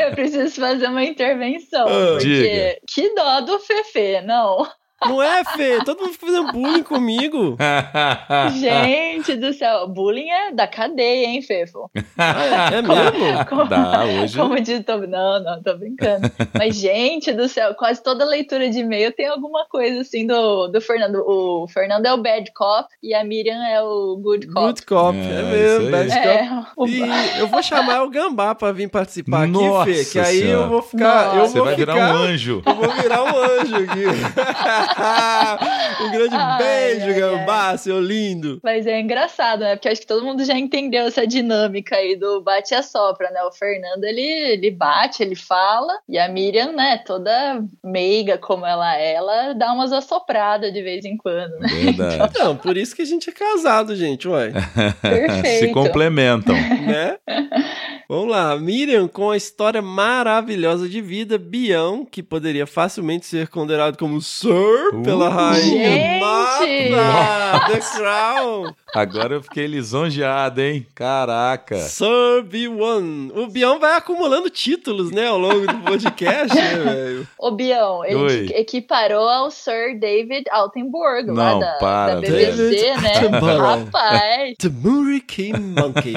eu preciso fazer uma intervenção. Ah, porque diga. que dó do Fefe, não. Não é, Fê? Todo mundo fica fazendo bullying comigo. Gente, do céu, bullying é da cadeia, hein, Fefo? Ah, é mesmo? Como, Dá, hoje- Como diz, tô, não, não, tô brincando. Mas, gente do céu, quase toda leitura de e-mail tem alguma coisa assim do, do Fernando. O Fernando é o bad cop e a Miriam é o good cop. Good cop, é, É, mesmo, bad aí. cop. É, o- E eu vou chamar o Gambá pra vir participar Nossa aqui, Fê, que aí Senhora. eu vou ficar. Eu. Você vou vai virar ficar- um anjo. Eu vou virar um anjo aqui. um grande Ai, beijo, ai, Gambá, seu lindo. Mas é engraçado, né? Porque acho que todo mundo já entendeu essa dinâmica aí do bate e assopra, né? O Fernando, ele, ele bate, ele fala, e a Miriam, né, toda meiga como ela é, ela dá umas assopradas de vez em quando, né? Verdade. Não, por isso que a gente é casado, gente, ué. Perfeito. Se complementam. né? Vamos lá, Miriam com a história maravilhosa de vida, Bião, que poderia facilmente ser considerado como Sir pela Uh. rainha Gente! Martha, The Crown. Agora eu fiquei lisonjeado, hein? Caraca. Sir B1. O Bião vai acumulando títulos, né, ao longo do podcast, né, velho? Ô, Bião, ele Oi. equiparou ao Sir David Altenburg, lá Não, da, para, da BBC, David né? Rapaz, The Hurricane Monkey.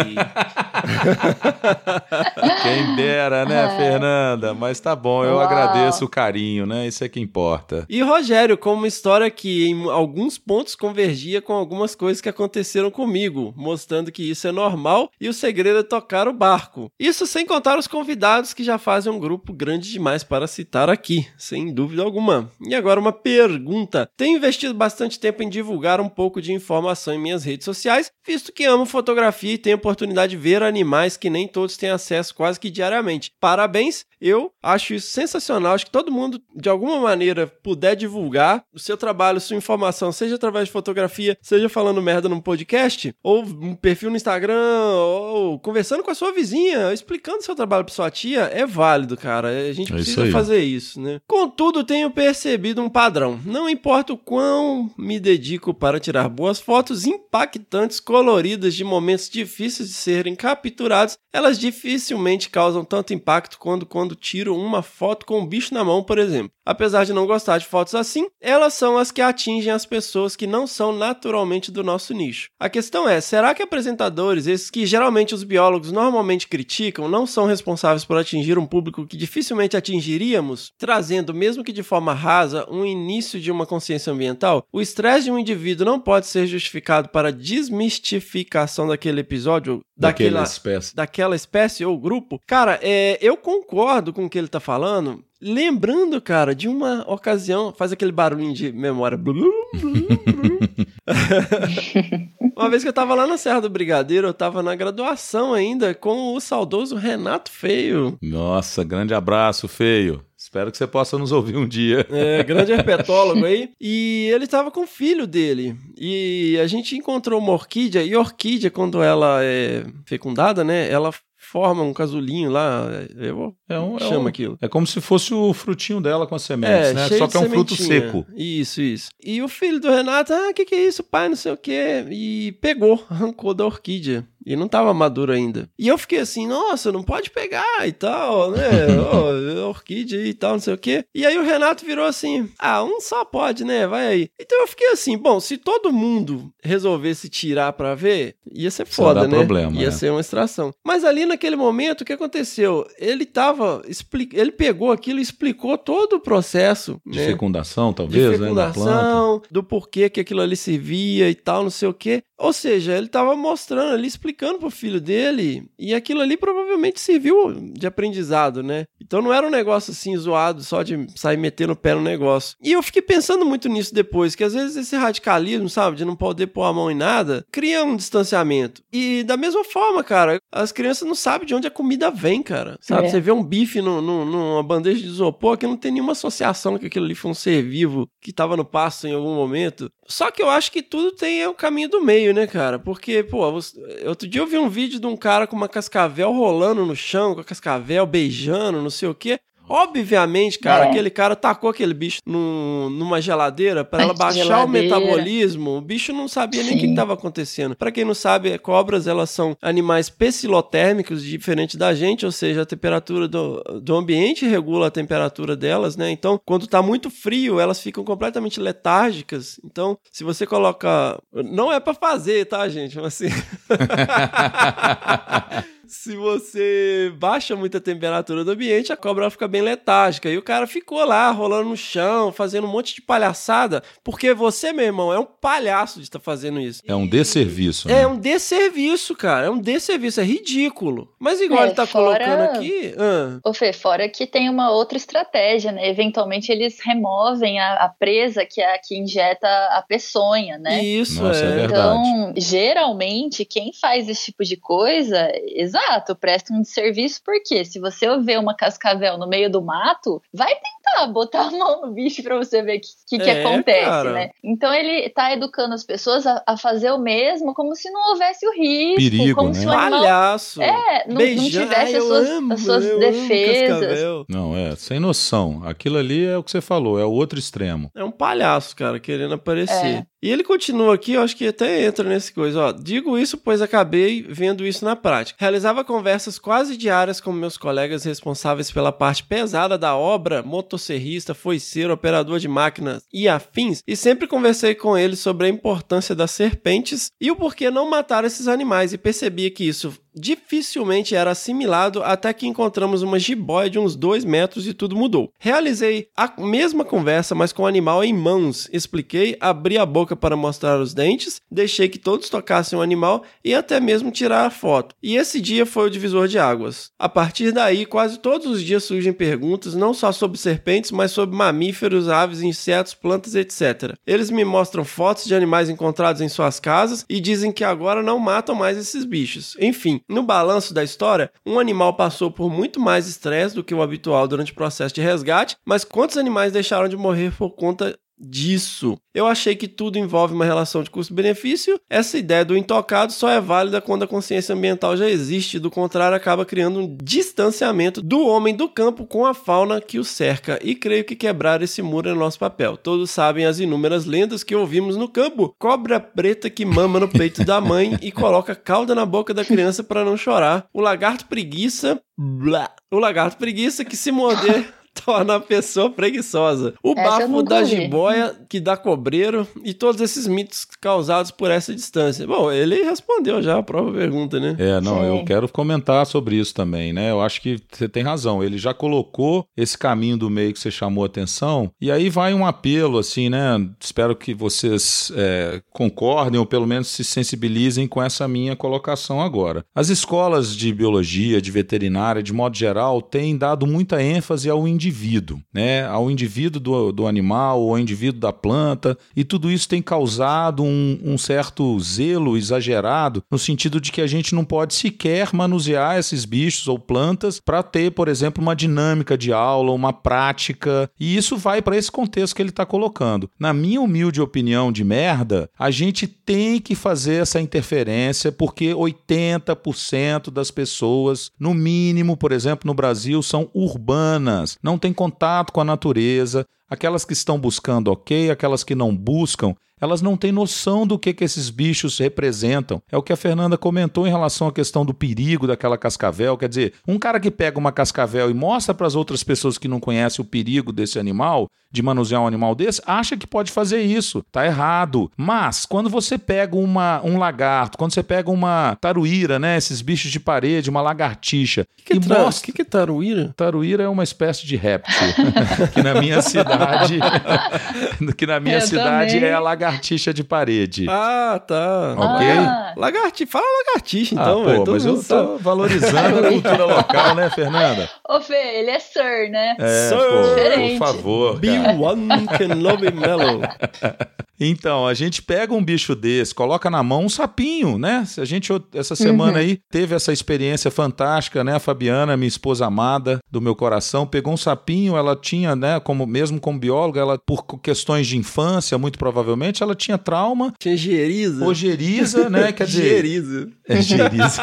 Quem dera, né, É. Fernanda? Mas tá bom, eu Uau. agradeço o carinho, né? Isso é que importa. E Rogério, com uma história que em alguns pontos convergia com algumas coisas que aconteceram comigo, mostrando que isso é normal e o segredo é tocar o barco. Isso sem contar os convidados que já fazem um grupo grande demais para citar aqui, sem dúvida alguma. E agora uma pergunta. Tenho investido bastante tempo em divulgar um pouco de informação em minhas redes sociais, visto que amo fotografia e tenho oportunidade de ver animais que nem todos têm acesso quase que diariamente. Parabéns, eu acho isso sensacional. Acho que todo mundo, de alguma maneira, puder divulgar o seu trabalho, sua informação, seja através de fotografia, seja falando merda num podcast, ou um perfil no Instagram, ou conversando com a sua vizinha, explicando seu trabalho pra sua tia, é válido, cara. A gente É isso precisa aí. fazer isso, né? Contudo, tenho percebido um padrão. Não importa o quão me dedico para tirar boas fotos impactantes, coloridas, de momentos difíceis de serem capturados, elas dificilmente causam tanto impacto quando quando tiro uma foto com um bicho na mão, por exemplo. Apesar de não gostar de fotos assim, elas são as que atingem as pessoas que não são naturalmente do nosso nicho. A questão é, será que apresentadores, esses que geralmente os biólogos normalmente criticam, não são responsáveis por atingir um público que dificilmente atingiríamos, trazendo, mesmo que de forma rasa, um início de uma consciência ambiental? O estresse de um indivíduo não pode ser justificado para desmistificação daquele episódio, Daquela daquela, espécie. daquela espécie ou grupo. Cara, é, eu concordo com o que ele tá falando. Lembrando, cara, de uma ocasião, faz aquele barulhinho de memória. uma vez que eu tava lá na Serra do Brigadeiro, eu tava na graduação ainda com o saudoso Renato Feio. Nossa, grande abraço, feio. Espero que você possa nos ouvir um dia. É, grande herpetólogo aí. E ele tava com o filho dele. E a gente encontrou uma orquídea. E a orquídea, quando ela é fecundada, né? Ela forma um casulinho lá. Eu É um, é chama um- aquilo. É como se fosse o frutinho dela com as sementes, né? cheio Só que é um fruto seco. Isso, isso. E o filho do Renato, ah, o que, que é isso, pai? Não sei o quê. E pegou, arrancou da orquídea. E não tava maduro ainda. E eu fiquei assim, nossa, não pode pegar e tal, né? Ó, orquídea e tal, não sei o quê. E aí o Renato virou assim, ah, um só pode, né? Vai aí. Então eu fiquei assim, bom, se todo mundo resolvesse tirar pra ver, ia ser foda, né? problema, ia é. ser uma extração. Mas ali naquele momento, o que aconteceu? Ele tava, ele pegou aquilo e explicou todo o processo, De né? fecundação, de talvez, né? Da planta. fecundação, do porquê que aquilo ali servia e tal, não sei o quê. Ou seja, ele tava mostrando ali, explicando pro filho dele, e aquilo ali provavelmente serviu de aprendizado, né? Então não era um negócio assim zoado, só de sair metendo o pé no negócio. E eu fiquei pensando muito nisso depois, que às vezes esse radicalismo, sabe, de não poder pôr a mão em nada, cria um distanciamento. E da mesma forma, cara, as crianças não sabem de onde a comida vem, cara. Sabe, É. você vê um bife no, no- numa bandeja de isopor que não tem nenhuma associação que aquilo ali foi um ser vivo que tava no pasto em algum momento. Só que eu acho que tudo tem o caminho do meio, né, cara? Porque, pô, você- outro dia eu vi um vídeo de um cara com uma cascavel rolando no chão, com a cascavel beijando, não sei o quê. Obviamente, cara, É. aquele cara tacou aquele bicho num- numa geladeira para ela baixar o Geladeira. metabolismo. O bicho não sabia nem o que Sim. estava acontecendo. Para quem não sabe, cobras elas são animais pecilotérmicos, diferente da gente, ou seja, a temperatura do, do ambiente regula a temperatura delas, né? Então, quando tá muito frio, elas ficam completamente letárgicas. Então, se você coloca, não é para fazer, tá, gente? Mas assim, se você baixa muito a temperatura do ambiente, a cobra fica bem letárgica. E o cara ficou lá, rolando no chão, fazendo um monte de palhaçada, porque você, meu irmão, é um palhaço de estar fazendo isso. É um desserviço. É né? um desserviço, cara. É um desserviço, é ridículo. Mas igual É, ele tá fora- colocando aqui. ah, Ô Fê, fora que tem uma outra estratégia, né? Eventualmente eles removem a, a presa, que é a que injeta a peçonha, né? Isso Nossa, é é. verdade. Então, geralmente, quem faz esse tipo de coisa, exato, presta um desserviço, porque se você vê uma cascavel no meio do mato, vai tentar botar a mão no bicho pra você ver o que, que, que É, acontece, cara. né? Então ele tá educando as pessoas a, a fazer o mesmo como se não houvesse o risco, Perigo, como né? se o animal Palhaço. é, não, não Beijando. tivesse as suas, amo, as suas defesas. Não, é, sem noção. Aquilo ali é o que você falou, é o outro extremo. É um palhaço, cara, querendo aparecer. É. E ele continua aqui, eu acho que até entra nesse coisa, ó. Digo isso pois acabei vendo isso na prática. Realizava conversas quase diárias com meus colegas responsáveis pela parte pesada da obra, motosserrista, foiceiro, operador de máquinas e afins, e sempre conversei com eles sobre a importância das serpentes e o porquê não matar esses animais, e percebia que isso dificilmente era assimilado até que encontramos uma jiboia de uns dois metros e tudo mudou. Realizei a mesma conversa, mas com o animal em mãos. Expliquei, abri a boca para mostrar os dentes, deixei que todos tocassem o animal e até mesmo tirar a foto. E esse dia foi o divisor de águas. A partir daí, quase todos os dias surgem perguntas, não só sobre serpentes, mas sobre mamíferos, aves, insetos, plantas, etc. Eles me mostram fotos de animais encontrados em suas casas e dizem que agora não matam mais esses bichos. Enfim, no balanço da história, um animal passou por muito mais estresse do que o habitual durante o processo de resgate, mas quantos animais deixaram de morrer por conta disso. Eu achei que tudo envolve uma relação de custo-benefício. Essa ideia do intocado só é válida quando a consciência ambiental já existe, do contrário, acaba criando um distanciamento do homem do campo com a fauna que o cerca. E creio que quebrar esse muro é nosso papel. Todos sabem as inúmeras lendas que ouvimos no campo: cobra preta que mama no peito da mãe e coloca cauda na boca da criança para não chorar, o lagarto preguiça, blá. o lagarto preguiça que se morder torna a pessoa preguiçosa. O Essa bafo da vi. jiboia que dá cobreiro e todos esses mitos causados por essa distância. Bom, ele respondeu já a própria pergunta, né? É, não, Sim. eu quero comentar sobre isso também, né? Eu acho que você tem razão. Ele já colocou esse caminho do meio que você chamou a atenção, e aí vai um apelo, assim, né? Espero que vocês é, concordem ou pelo menos se sensibilizem com essa minha colocação agora. As escolas de biologia, de veterinária, de modo geral, têm dado muita ênfase ao indivíduo, né? Ao indivíduo do, do animal, ao indivíduo da planta, e tudo isso tem causado um, um certo zelo exagerado no sentido de que a gente não pode sequer manusear esses bichos ou plantas para ter, por exemplo, uma dinâmica de aula, uma prática, e isso vai para esse contexto que ele está colocando. Na minha humilde opinião de merda, a gente tem que fazer essa interferência porque 80% das pessoas, no mínimo, por exemplo, no Brasil, são urbanas, não têm contato com a natureza. Aquelas que estão buscando, ok, aquelas que não buscam, elas não têm noção do que, que esses bichos representam. É o que a Fernanda comentou em relação à questão do perigo daquela cascavel. Quer dizer, um cara que pega uma cascavel e mostra para as outras pessoas que não conhecem o perigo desse animal, de manusear um animal desse, acha que pode fazer isso. Tá errado. Mas, quando você pega uma, um lagarto, quando você pega uma taruíra, né? Esses bichos de parede, uma lagartixa, O que, que, tra- mostra. que, que é taruíra? Taruíra é uma espécie de réptil que na minha cidade que na minha Eu cidade também. é a lagartixa de parede. Ah, tá. Ok. Ah, Lagartixa, fala lagartixa Ah, então, pô, velho. todo mas eu sabe. tô valorizando a cultura local, né, Fernanda? Ô Fê, ele é Sir, né? É, Sir. pô, por Diferente. favor. Be cara. one can love mellow. Então, a gente pega um bicho desse, coloca na mão um sapinho, né? Se A gente, essa semana aí, teve essa experiência fantástica, né? A Fabiana, minha esposa amada do meu coração, pegou um sapinho, ela tinha, né, como mesmo como bióloga, ela, por questões de infância, muito provavelmente, ela tinha trauma, Tinha geriza. ojeriza, né? Quer dizer, Geriza. É geriza.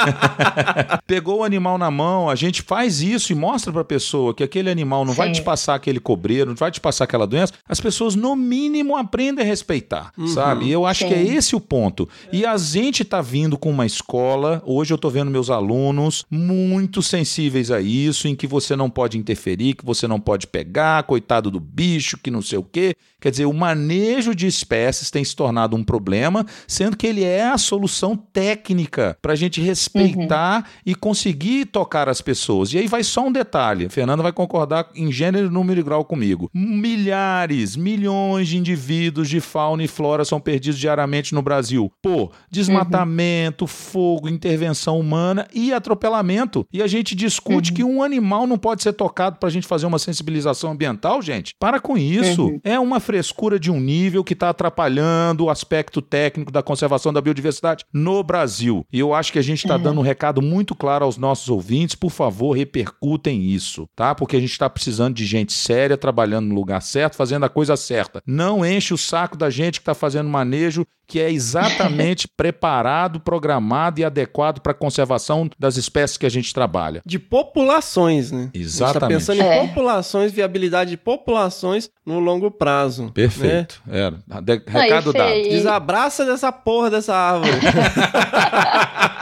Pegou o animal na mão, a gente faz isso e mostra pra pessoa que aquele animal não vai Sim. te passar aquele cobreiro, não vai te passar aquela doença, as pessoas no mínimo aprendem a respeitar, Uhum. sabe? E eu acho Sim. que é esse o ponto. E a gente tá vindo com uma escola, hoje eu tô vendo meus alunos muito sensíveis a isso, em que você não pode interferir, que você não pode pegar, coitado do bicho, que não sei o quê. Quer dizer, o manejo de espécies tem se tornado um problema, sendo que ele é a solução técnica para a gente respeitar e conseguir tocar as pessoas. E aí vai só um detalhe: a Fernanda vai concordar em gênero, número e grau comigo. Milhares, milhões de indivíduos de fauna e flora são perdidos diariamente no Brasil. Pô, desmatamento, fogo, intervenção humana e atropelamento. E a gente discute que um animal não pode ser tocado para a gente fazer uma sensibilização ambiental, gente. Para com isso. Uhum. É uma frescura de um nível que está atrapalhando o aspecto técnico da conservação da biodiversidade no Brasil. E eu acho que a gente está dando um recado muito claro aos nossos ouvintes. Por favor, repercutem isso, tá? Porque a gente está precisando de gente séria, trabalhando no lugar certo, fazendo a coisa certa. Não enche o saco da gente que está fazendo manejo que é exatamente preparado, programado e adequado para a conservação das espécies que a gente trabalha. De populações, né? A gente Exatamente. tá pensando É. em populações, viabilidade de populações no longo prazo. né? Perfeito. Era. De- Não, e Recado dado. Desabraça dessa porra dessa árvore.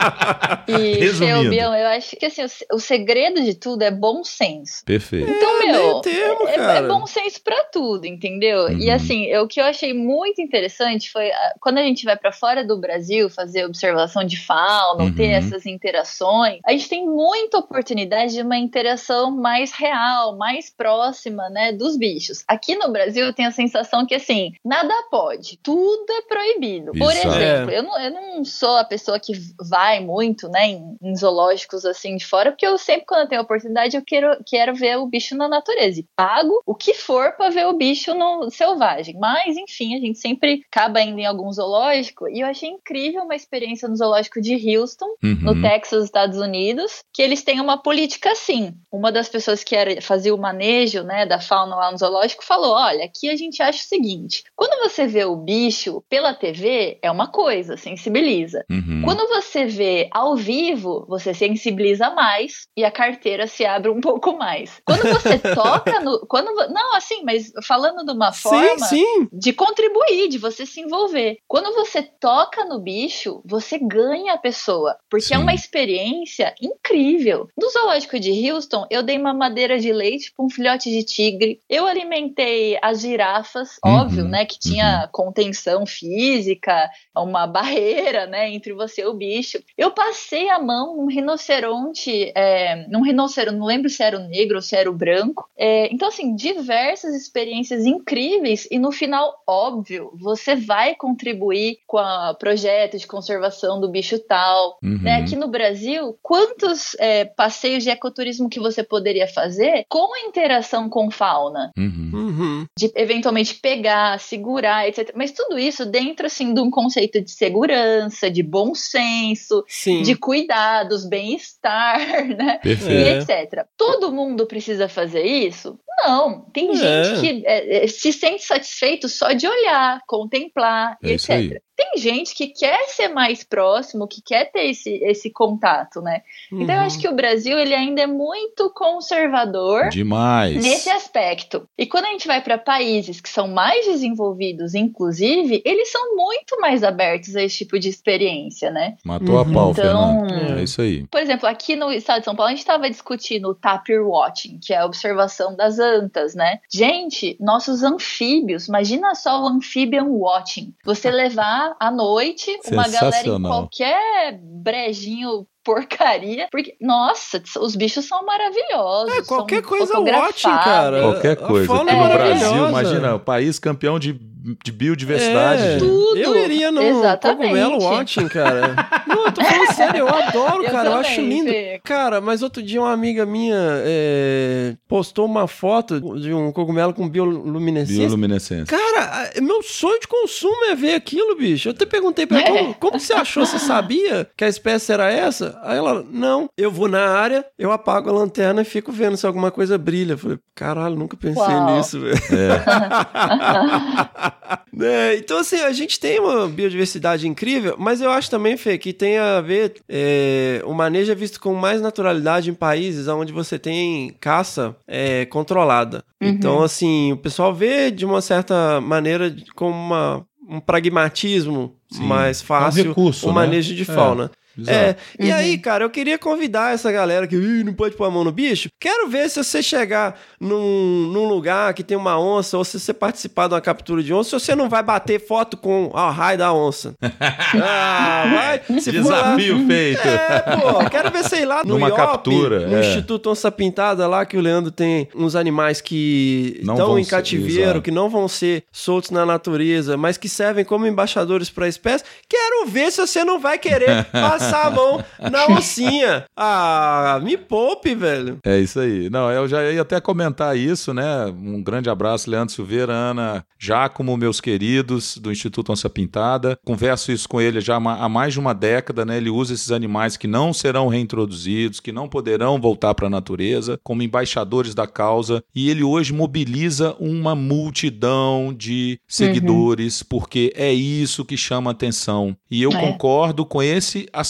E, Resumindo. Fê, Bião, eu acho que assim, o se- o segredo de tudo é bom senso. Perfeito. Então, meu, meio termo, é, é bom senso pra tudo, entendeu? E Uhum. assim, eu- o que eu achei muito interessante foi ah, quando a gente vai pra fora do Brasil fazer observação de fauna, ou ter Uhum. essas interações, a gente tem muita oportunidade de uma interação mais real, mais próxima, né, dos bichos. Aqui no Brasil eu tenho a sensação que assim, nada pode, tudo é proibido. Por Exato. exemplo, É. eu não, eu não sou a pessoa que vai muito, né, em, em zoológicos assim de fora, porque eu sempre, quando eu tenho oportunidade, eu quero, quero ver o bicho na natureza. E pago o que for pra ver o bicho no selvagem. Mas, enfim, a gente sempre acaba indo em algum zoológico. E eu achei incrível uma experiência no zoológico de Houston, no Uhum. Texas, Estados Unidos, que eles têm uma política assim. Uma das pessoas que era, fazia o manejo né, da fauna lá no zoológico falou: olha, aqui a gente acha o seguinte: quando você vê o bicho pela TV, é uma coisa, sensibiliza. Uhum. Quando você vê ao vivo, você sensibiliza mais e a carteira se abre um pouco mais. Quando você toca no. Quando, não, assim, mas falando de uma sim, forma sim. de contribuir, de você se envolver. Quando você toca no bicho, você ganha a pessoa, porque Sim. é uma experiência incrível. No zoológico de Houston, eu dei mamadeira de leite para um filhote de tigre. Eu alimentei as girafas, Uhum, óbvio, né, que tinha contenção física, uma barreira, né, entre você e o bicho. Eu passei a mão num rinoceronte, é, num rinoceronte, não lembro se era o negro ou se era o branco. É, então, assim, diversas experiências incríveis e no final, óbvio, você vai contribuir com o projeto de conservação do bicho tal. Uhum. Né? Aqui no Brasil, quantos é, passeios de ecoturismo que você poderia fazer com interação com fauna? Uhum. Uhum. de eventualmente pegar, segurar, etc. Mas tudo isso dentro assim de um conceito de segurança, de bom senso, Sim. de cuidados, bem-estar, né? Perfeito. E etc. Todo mundo precisa fazer isso? Não. Tem É. gente que é, é, se sente satisfeito só de olhar, contemplar, É etc. Tem gente que quer ser mais próximo, que quer ter esse, esse contato, né? Então eu Uhum. acho que o Brasil ele ainda é muito conservador Demais. Nesse aspecto. E quando a gente vai para países que são mais desenvolvidos, inclusive, eles são muito mais abertos a esse tipo de experiência, né? Matou a Uhum. pau, Então-. É isso aí. Por exemplo, aqui no estado de São Paulo, a gente estava discutindo o tapir watching, que é a observação das antas, né? Gente, nossos anfíbios, imagina só o amphibian watching. Você levar à noite uma galera em qualquer brejinho porcaria, porque, nossa, os bichos são maravilhosos. É, qualquer são coisa watching, cara. Qualquer coisa. Aqui é no Brasil, imagina, o país campeão de, de biodiversidade. É. Tudo. Eu iria no Exatamente. cogumelo watching, cara. Não, eu tô falando sério, eu adoro, Eu cara. Eu acho lindo. Cara, mas outro dia uma amiga minha é, postou uma foto de um cogumelo com bioluminescência. Bioluminescência. Cara, a- meu sonho de consumo é ver aquilo, bicho. Eu até perguntei pra ela, É. como, como que você achou? Você sabia que a espécie era essa? Aí ela, não. Eu vou na área, eu apago a lanterna e fico vendo se alguma coisa brilha. Eu falei, caralho, nunca pensei Uau. nisso, velho. né? Então, assim, a gente tem uma biodiversidade incrível, mas eu acho também, Fê, que tem a ver. É, o manejo é visto com mais naturalidade em países onde você tem caça é, controlada. Uhum. Então, assim, o pessoal vê de uma certa maneira como uma, um pragmatismo Sim. mais É um fácil recurso, o né? manejo de É. fauna. Exato. É, e Uhum. aí, cara, eu queria convidar essa galera que "Ih, não pode pôr a mão no bicho. Quero ver se você chegar num, num lugar que tem uma onça, ou se você participar de uma captura de onça, se você não vai bater foto com a raio da onça. ah, vai. Se for lá- Desafio feito. É, pô, quero ver, sei lá, no Numa IOP, captura, no é. Instituto Onça Pintada lá, que o Leandro tem uns animais que Não estão em ser- cativeiro, exato. que não vão ser soltos na natureza, mas que servem como embaixadores para a espécie. Quero ver se você não vai querer passar a mão na oncinha. Ah, me poupe, velho. É isso aí. Não, eu já ia até comentar isso, né? Um grande abraço, Leandro Silveira, Ana Giacomo, meus queridos do Instituto Onça Pintada. Converso isso com ele já há ma- há mais de uma década, né? Ele usa esses animais que não serão reintroduzidos, que não poderão voltar para a natureza, como embaixadores da causa. E ele hoje mobiliza uma multidão de seguidores, porque é isso que chama atenção. E eu É. concordo com esse aspecto,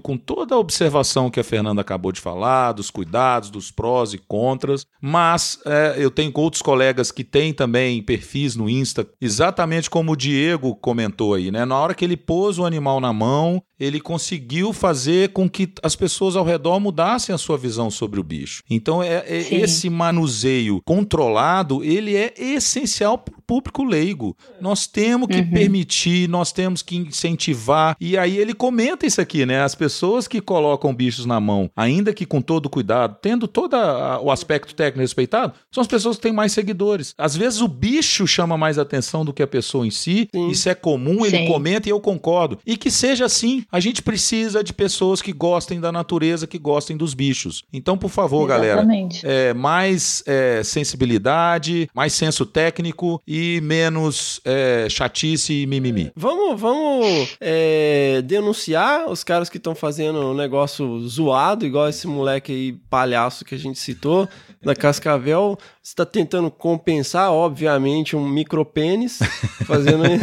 com toda a observação que a Fernanda acabou de falar, dos cuidados, dos prós e contras, mas é, eu tenho outros colegas que têm também perfis no Insta, exatamente como o Diego comentou aí, né? Na hora que ele pôs o animal na mão, ele conseguiu fazer com que as pessoas ao redor mudassem a sua visão sobre o bicho. Então, é, é- esse manuseio controlado, ele é essencial público leigo. Nós temos que Uhum. permitir, nós temos que incentivar. E aí ele comenta isso aqui, né? As pessoas que colocam bichos na mão, ainda que com todo cuidado, tendo todo a- o aspecto técnico respeitado, são as pessoas que têm mais seguidores. Às vezes o bicho chama mais atenção do que a pessoa em si. Sim. Isso é comum, ele Sim. comenta e eu concordo. E que seja assim. A gente precisa de pessoas que gostem da natureza, que gostem dos bichos. Então, por favor, galera, Exatamente. é, mais é, sensibilidade, mais senso técnico e menos é, chatice e mimimi. Vamos, vamos é, denunciar os caras que estão fazendo um negócio zoado, igual esse moleque aí, palhaço que a gente citou, da Cascavel. Você tá tentando compensar, obviamente, um micropênis, fazendo.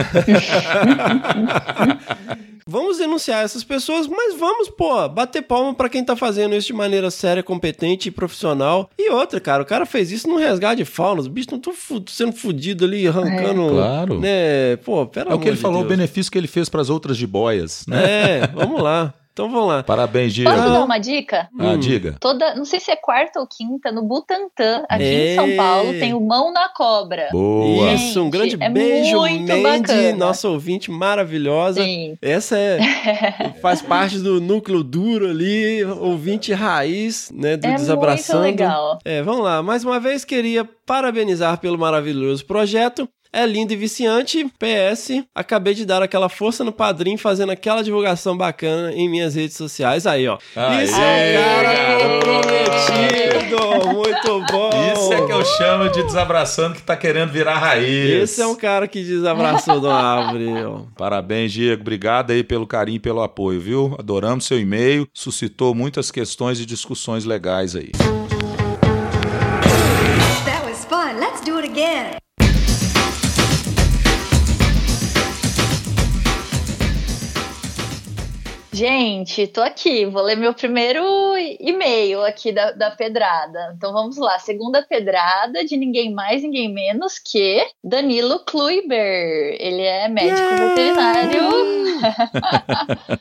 Vamos denunciar essas pessoas, mas vamos, pô, bater palma pra quem tá fazendo isso de maneira séria, competente e profissional. E outra, cara, o cara fez isso no resgate de fauna. Os bichos não estão fu sendo fudidos ali, arrancando. Claro. Né? Pô, pera É o que ele falou, o benefício que ele fez para as outras jiboias, né? É, vamos lá. Então vamos lá. Parabéns, Diego. Posso dar uma dica? Ah, Hum. diga. Toda, não sei se é quarta ou quinta, no Butantã, aqui Ei. em São Paulo, tem o Mão na Cobra. Boa. Isso, um grande é beijo, muito Mandy, bacana. nossa ouvinte maravilhosa. Sim. Essa é faz parte do núcleo duro ali, ouvinte raiz, né, do É Desabraçando. muito legal. É, vamos lá. Mais uma vez queria parabenizar pelo maravilhoso projeto. É lindo e viciante. PS, acabei de dar aquela força no padrinho fazendo aquela divulgação bacana em minhas redes sociais. Aí, ó. Aê, Isso é um cara comprometido. Muito bom. Isso é que eu chamo de desabraçando que tá querendo virar raiz. Esse é um cara que desabraçou de uma árvore. ó. Parabéns, Diego. Obrigado aí pelo carinho e pelo apoio, viu? Adoramos seu e-mail. Suscitou muitas questões e discussões legais aí. That was fun. Let's do it again. Gente, tô aqui, vou ler meu primeiro e-mail aqui da, da pedrada. Então vamos lá, segunda pedrada de ninguém mais, ninguém menos que Danilo Kluiber. Ele é médico veterinário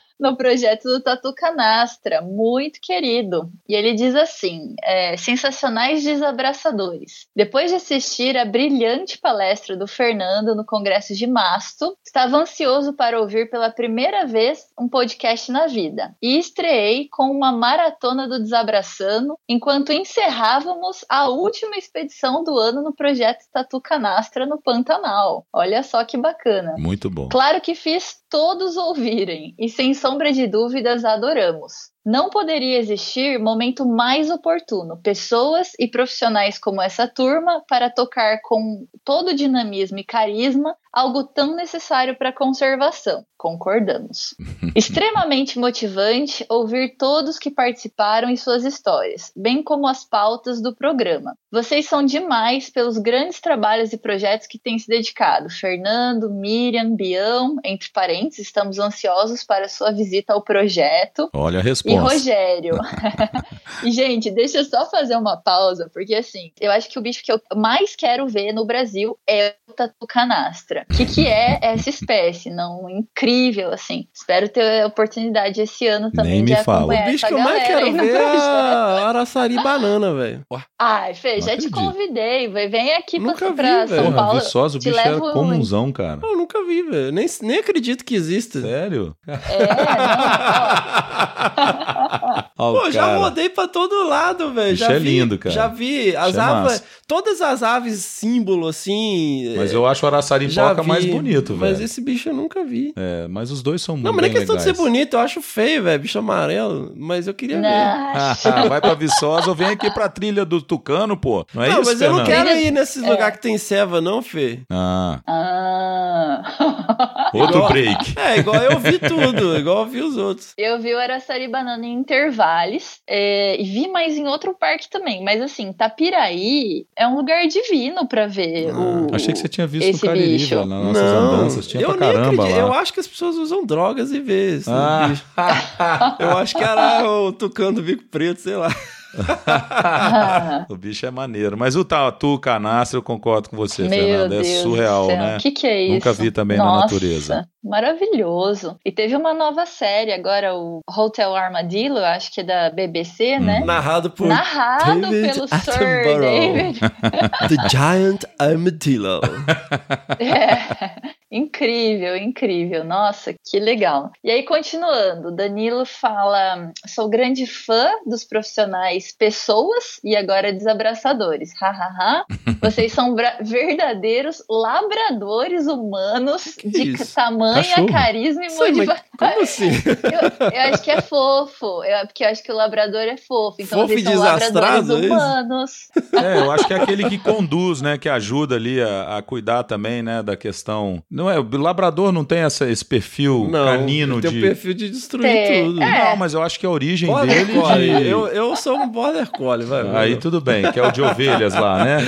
no projeto do Tatu Canastra, muito querido. E ele diz assim: é, sensacionais desabraçadores. Depois de assistir a brilhante palestra do Fernando no Congresso de Masto, estava ansioso para ouvir pela primeira vez um podcast na vida. E estreiei com uma maratona do Desabraçando enquanto encerrávamos a última expedição do ano no projeto Tatu Canastra no Pantanal. Olha só que bacana. Muito bom. Claro que fiz todos ouvirem, e sem sombra de dúvidas adoramos. Não poderia existir momento mais oportuno, pessoas e profissionais como essa turma para tocar com todo o dinamismo e carisma algo tão necessário para a conservação. Concordamos. Extremamente motivante ouvir todos que participaram e suas histórias, bem como as pautas do programa. Vocês são demais pelos grandes trabalhos e projetos que têm se dedicado. Fernando, Miriam, Bião, entre parênteses, estamos ansiosos para sua visita ao projeto. Olha a E. Rogério. e, gente, deixa eu só fazer uma pausa, porque assim, eu acho que o bicho que eu mais quero ver no Brasil é o tatu canastra. O que, que é essa espécie? Não, incrível, assim. Espero ter a oportunidade esse ano também Nem me de fala. O bicho essa que eu mais quero ver é a Araçari Banana, velho. Ai, Fê, já te convidei. vai- Vem aqui pra, Nunca vi, pra velho. São Porra, Paulo. Viçosa, o te bicho era comunzão, cara. Eu nunca vi, velho. Nem, nem acredito que exista. Sério? É, não, Ó, Pô, o já cara. rodei pra todo lado, velho. Bicho Já é vi- lindo, cara. Já vi as é aves, todas as aves símbolo, assim. Mas é, eu acho o vi, mais bonito, Mas velho. esse bicho eu nunca vi. É, mas os dois são Não, muito mas não é bem questão de ser legais. bonito, eu acho feio, velho. Bicho amarelo. Mas eu queria ver. Vai pra Viçosa ou vem aqui pra trilha do Tucano, pô. Não é não, isso, mas eu não Fernando? quero ir nesses É. lugares que tem ceva, não, Fê. Ah, Ah. outro Igual- break. É, igual eu vi tudo, igual eu vi os outros. Eu vi o Araçari Banana em Intervales é, e vi mais em outro parque também. Mas assim, Tapiraí é um lugar divino pra ver o. Ah, Achei que você tinha visto esse no Cariri, bicho. nas nossas não, andanças. Tinha eu pra nem caramba acredito. lá. Eu acho que as pessoas usam drogas e vê esse Ah. bicho. Eu acho que era o tucano do bico preto, sei lá. O bicho é maneiro. Mas o tatu canastra, eu concordo com você, Meu Fernanda. Deus É surreal, né? O que, que é isso? Nunca vi também na Nossa, natureza. Maravilhoso. E teve uma nova série agora, o Hotel Armadillo, acho que é da BBC, Uhum. né? Narrado por Narrado David pelo Sir. David. The Giant Armadillo. É, incrível, incrível. Nossa, que legal. E aí, continuando, Danilo fala: sou grande fã dos profissionais pessoas e agora desabraçadores. Hahaha. Vocês são verdadeiros labradores humanos de isso? tamanha, Cachorro? carisma e motivação. como assim? Eu, eu acho que é fofo, eu, porque eu acho que o labrador é fofo. Então Fofo eles e são desastrado, labradores é humanos. É, eu acho que é aquele que conduz, né? Que ajuda ali a, a cuidar também, né? Da questão. Não é, o labrador não tem essa, esse perfil Não, canino ele tem de. o perfil de destruir Tem, tudo. é. Não, mas eu acho que a origem Border dele Collie. de... Eu, eu sou um Border Collie, vai. Aí tudo bem, que é o de ovelhas lá, né?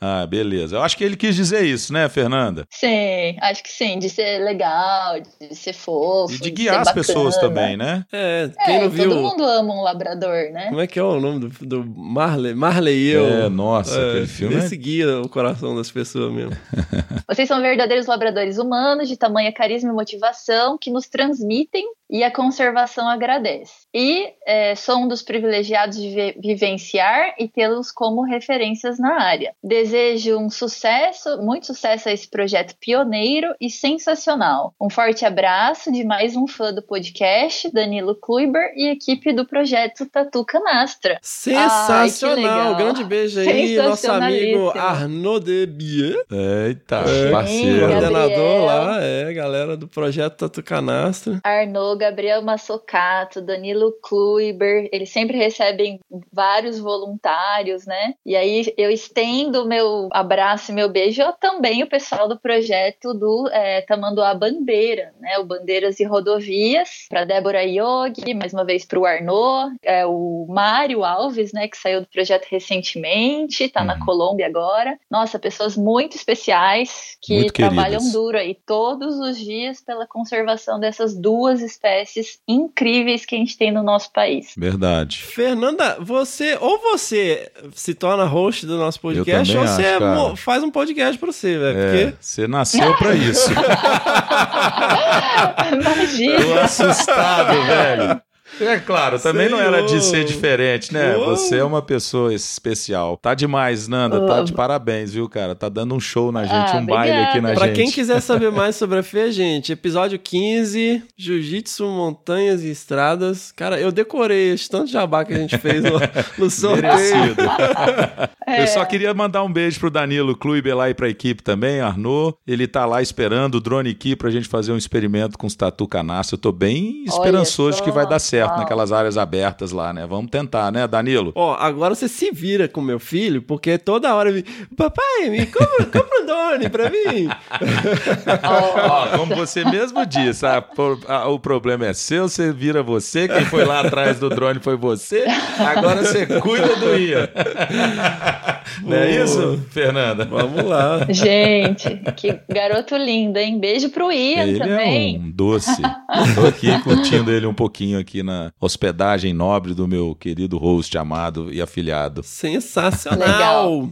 Ah, beleza. Eu acho que ele quis dizer isso, né, Fernanda? Sim, acho que sim, de ser legal, de ser fofo. E de ser guiar as bacana. pessoas também, né? É, quem É, não viu... todo mundo ama um labrador, né? Como é que é o nome do, do Marley? Marley e eu. É, nossa, aquele filme é- Esse guia o coração das pessoas mesmo. Vocês são verdadeiros labradores humanos, de tamanha carisma e motivação, que nos transmitem e a conservação agradece. E é, sou um dos privilegiados de vi- vivenciar e tê-los como referências na área. Desejo um sucesso, muito sucesso a esse projeto pioneiro e sensacional. Um forte abraço de mais um fã do podcast, Danilo Kluiber e equipe do projeto Tatu Canastra. Sensacional! legal. grande beijo aí, nosso amigo. Arnaud Debier. Eita, É, parceiro. Coordenador lá, é, galera do projeto Tatu Canastra. Arnaud, Gabriel Massocato, Danilo Kluiber, eles sempre recebem vários voluntários, né? E aí eu estendo meu abraço e meu beijo também o pessoal do projeto do é, Tamanduá Bandeira, né? O Bandeiras e Rodovias, para Débora Yogi, mais uma vez para o Arnaud, é, o Mário Alves, né? Que saiu do projeto recentemente, tá na Uhum. Colômbia agora. Nossa, pessoas muito especiais que Muito trabalham duro aí todos os dias pela conservação dessas duas espécies incríveis que a gente tem no nosso país. Verdade. Fernanda, você ou você se torna host do nosso podcast, ou você acho, mo- faz um podcast pra você, velho. É, Porque você nasceu pra isso. Imagina! Tô assustado, velho. É claro, também não era de ser Senhor. diferente, né? Uou. Você é uma pessoa especial. Tá demais, Nanda. Tá de parabéns, viu, cara? Tá dando um show na gente, Ah, um baile aqui na Pra gente. quem quiser saber mais sobre a Fê, gente, episódio 15, Jiu-Jitsu, Montanhas e Estradas. Cara, eu decorei esse tanto de jabá que a gente fez no, no sorteio. É. Eu só queria mandar um beijo pro Danilo Kluiber lá e pra equipe também, Arnaud. Ele tá lá esperando o drone aqui pra gente fazer um experimento com os tatu canastra. Eu tô bem esperançoso só. que vai dar certo Uau. naquelas áreas abertas lá, né? Vamos tentar, né, Danilo? Ó, agora você se vira com meu filho, porque toda hora ele. Papai, me compra, compra um drone pra mim. Ó, como você mesmo disse, a- a- o problema é seu, você vira você, quem foi lá atrás do drone foi você, agora você cuida do Ian. Não é isso, Fernanda? Vamos lá. Gente, que garoto lindo, hein? Beijo pro Ian Ele também. é um doce. Tô aqui curtindo ele um pouquinho aqui na hospedagem nobre do meu querido host amado e afilhado. Sensacional.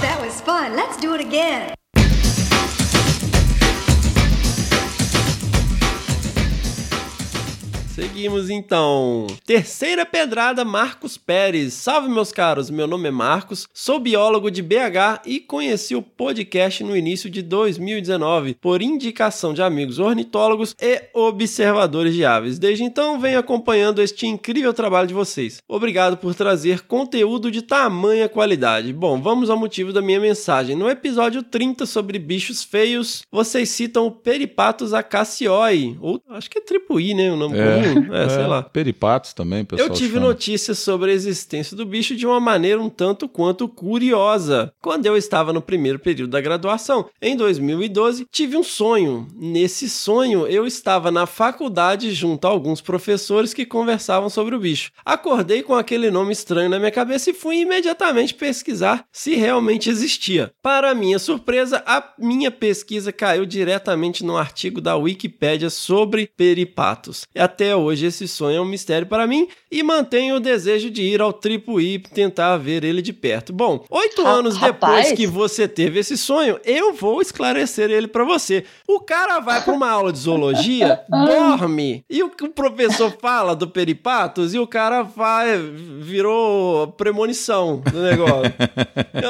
That was fun. Let's do it again. Seguimos então. Terceira pedrada, Marcos Pérez. Salve, meus caros. Meu nome é Marcos, sou biólogo de BH e conheci o podcast no início de 2019 por indicação de amigos ornitólogos e observadores de aves. Desde então, venho acompanhando este incrível trabalho de vocês. Obrigado por trazer conteúdo de tamanha qualidade. Bom, vamos ao motivo da minha mensagem. No episódio 30 sobre bichos feios, vocês citam o Peripatos acacioi, ou acho que é tripuí, né? O nome comum. É, sei lá. Peripatos também, pessoal. Eu tive chama. notícias sobre a existência do bicho de uma maneira um tanto quanto curiosa. Quando eu estava no primeiro período da graduação, em 2012, tive um sonho. Nesse sonho, eu estava na faculdade junto a alguns professores que conversavam sobre o bicho. Acordei com aquele nome estranho na minha cabeça e fui imediatamente pesquisar se realmente existia. Para minha surpresa, a minha pesquisa caiu diretamente no artigo da Wikipédia sobre peripatos. E até hoje esse sonho é um mistério para mim e mantenho o desejo de ir ao Tripuí e tentar ver ele de perto. Bom, oito Ra- anos rapaz. depois que você teve esse sonho, eu vou esclarecer ele para você. O cara vai para uma aula de zoologia, dorme, e o que o professor fala do peripatos e o cara vai virou premonição do negócio.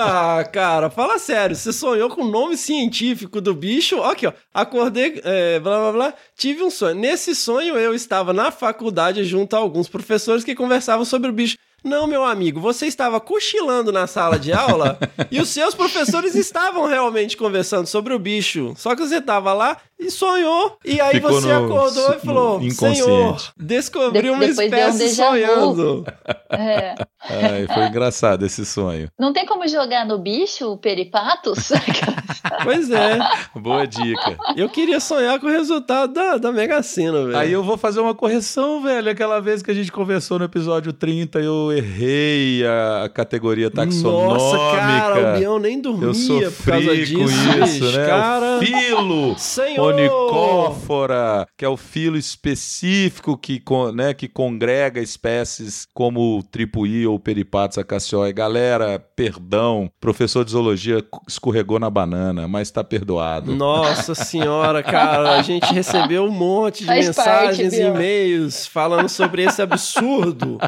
Ah, cara, fala sério. Você sonhou com o nome científico do bicho? Aqui, ó. Acordei, é, blá blá blá. Tive um sonho. Nesse sonho, eu estava na faculdade junto a alguns professores que conversavam sobre o bicho. Não, meu amigo, você estava cochilando na sala de aula e os seus professores estavam realmente conversando sobre o bicho. Só que você estava lá e sonhou. E aí Ficou você no- acordou e falou. Senhor, descobri De- uma um espécie vu. sonhando. É. Ai, foi engraçado esse sonho. Não tem como jogar no bicho o peripatos? Pois é. Boa dica. Eu queria sonhar com o resultado da, da Mega Sena, velho. Aí eu vou fazer uma correção, velho. Aquela vez que a gente conversou no episódio 30, eu errei a categoria taxonômica. Nossa, cara, o Bião nem dormia Eu sofri por causa disso. com isso, né? Cara, O filo Senhor! onicófora, que é o filo específico que, con- né, que congrega espécies como o tripuí ou peripatos acacioi. Galera, perdão, professor de zoologia escorregou na banana, mas tá perdoado. Nossa senhora, cara, a gente recebeu um monte de Faz mensagens parte, e e-mails falando sobre esse absurdo.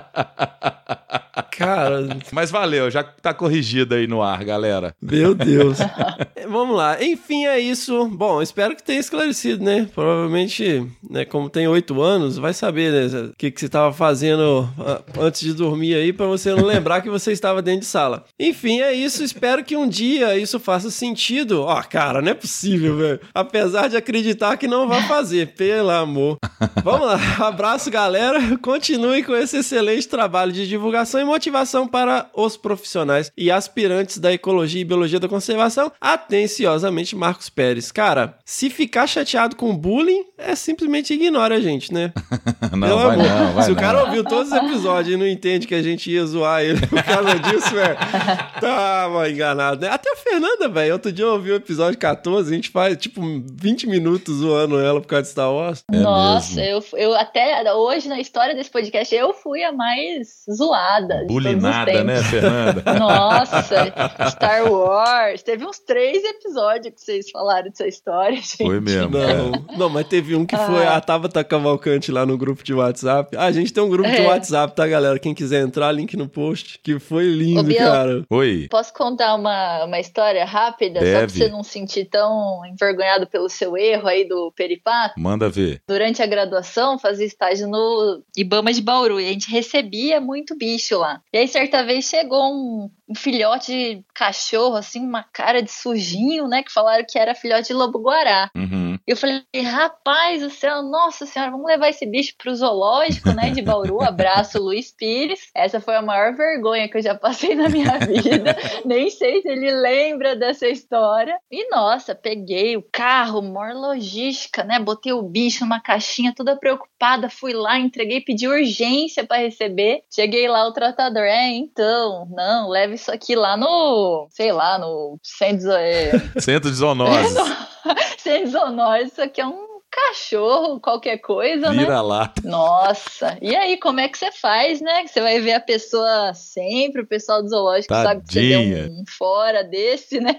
Cara, Mas valeu, já tá corrigido aí no ar, galera. meu Deus. Vamos lá. Enfim, é isso. Bom, espero que tenha esclarecido, né? Provavelmente, né, como tem oito anos, vai saber, né, o que, que você estava fazendo ah, antes de dormir aí pra você não lembrar que você estava dentro de sala. Enfim, é isso. Espero que um dia isso faça sentido. Ó, cara, não é possível, velho. Apesar de acreditar que não vai fazer, pelo amor. Vamos lá. Abraço, galera. Continue com esse excelente trabalho de divulgação e motivação para os profissionais e aspirantes da ecologia e biologia da conservação. Atenciosamente, Marcos Pérez. Cara, se ficar chateado com bullying, é simplesmente ignora a gente, né? Não, Pelo vai amor. não, vai Se o não. cara ouviu todos os episódios e não entende que a gente ia zoar ele por causa disso, velho, tava enganado, né? Até a Fernanda, velho, outro dia eu ouvi o episódio 14, a gente faz, tipo, 20 minutos zoando ela por causa de Star Wars. É Nossa, mesmo. eu, eu até hoje na história desse podcast eu fui a mais zoada. De Bulinada, tempos. né, Fernanda? Nossa, Star Wars. Teve uns três episódios que vocês falaram dessa história, gente. Foi mesmo. Não, não, mas teve um que foi Ah. a Tabata Cavalcante lá no grupo de WhatsApp. Ah, a gente tem um grupo de É. WhatsApp, tá, galera? Quem quiser entrar, link no post, que foi Ô, lindo, Biel. cara. Oi. Posso contar uma, uma história rápida? Só pra Deve. você não se sentir tão envergonhado pelo seu erro aí do peripato? Manda ver. Durante a graduação, fazia estágio no Ibama de Bauru e a gente recebia muito bicho lá. E aí, certa vez, chegou um, um filhote de cachorro, assim, uma cara de sujinho, né? Que falaram que era filhote de lobo-guará. Uhum. Eu falei, rapaz do céu, nossa senhora, vamos levar esse bicho pro zoológico, né, de Bauru. Abraço, Luiz Pires. Essa foi a maior vergonha que eu já passei na minha vida. Nem sei se ele lembra dessa história. E nossa, peguei o carro, maior logística, né? Botei o bicho numa caixinha, toda preocupada, fui lá, entreguei, pedi urgência para receber. Cheguei lá, o tratador, é, então, não, leve isso aqui lá no, sei lá, no centro, é... centro de zoonose. centro de isso aqui é um cachorro, qualquer coisa, Vira né? lá. Nossa, e aí como é que você faz, né? Você vai ver a pessoa sempre, o pessoal do zoológico Tadinha. sabe que você deu um fora desse, né?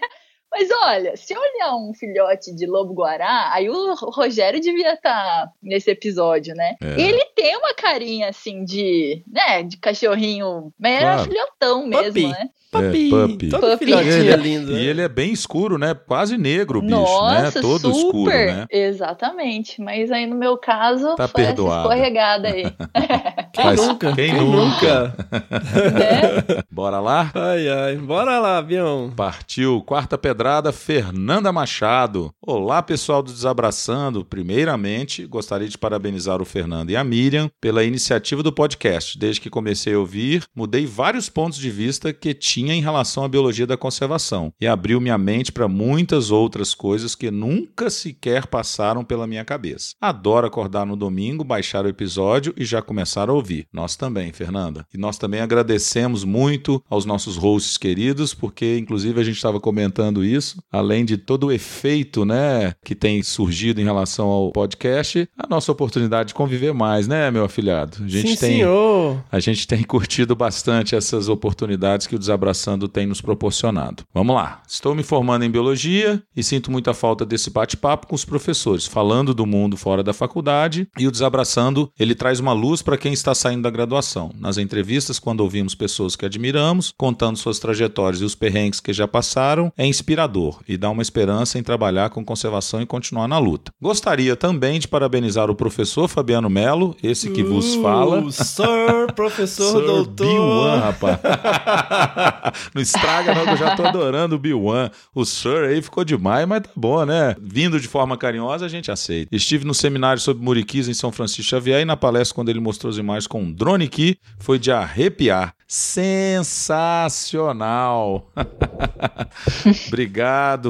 Mas olha, se olhar um filhote de lobo-guará, aí o Rogério devia estar nesse episódio, né? É. Ele tem uma carinha assim de, né, de cachorrinho, mas era Claro. filhotão mesmo, né? Papi, É, puppy. todo Puppy. filhotinho E é ele, lindo. e ele é bem escuro, né? Quase negro o bicho, Nossa, né? Todo super. escuro, né? Exatamente. Mas aí no meu caso, Tá foi perdoado. essa escorregada aí. Quem Mas nunca? quem nunca? né? Bora lá? Ai, ai. Bora lá, avião. Partiu, quarta pedrada, Fernanda Machado. Olá, pessoal do Desabraçando. Primeiramente, gostaria de parabenizar o Fernando e a Miriam pela iniciativa do podcast. Desde que comecei a ouvir, mudei vários pontos de vista que tinha em relação à biologia da conservação e abriu minha mente para muitas outras coisas que nunca sequer passaram pela minha cabeça. Adoro acordar no domingo, baixar o episódio e já começar a ouvir. Nós também, Fernanda. E nós também agradecemos muito aos nossos hosts queridos, porque inclusive a gente estava comentando isso, além de todo o efeito, né, que tem surgido em relação ao podcast, a nossa oportunidade de conviver mais, né, meu afilhado? A gente Sim, tem senhor. a gente tem curtido bastante essas oportunidades que o Desabraçando tem nos proporcionado. Vamos lá. Estou me formando em biologia e sinto muita falta desse bate-papo com os professores, falando do mundo fora da faculdade. E o Desabraçando, ele traz uma luz para quem está saindo da graduação. Nas entrevistas, quando ouvimos pessoas que admiramos, contando suas trajetórias e os perrengues que já passaram, é inspirador e dá uma esperança em trabalhar com conservação e continuar na luta. Gostaria também de parabenizar o professor Fabiano Melo, esse que vos fala. Uh, Sir, professor, Sir doutor. Bill-Wan, rapaz. não estraga não, que eu já tô adorando o Bill-Wan. O Sir aí ficou demais, mas tá bom, né? Vindo de forma carinhosa, a gente aceita. Estive no seminário sobre muriquis em São Francisco Xavier e na palestra, quando ele mostrou as imagens com um drone aqui, foi de arrepiar. Sensacional! Obrigado,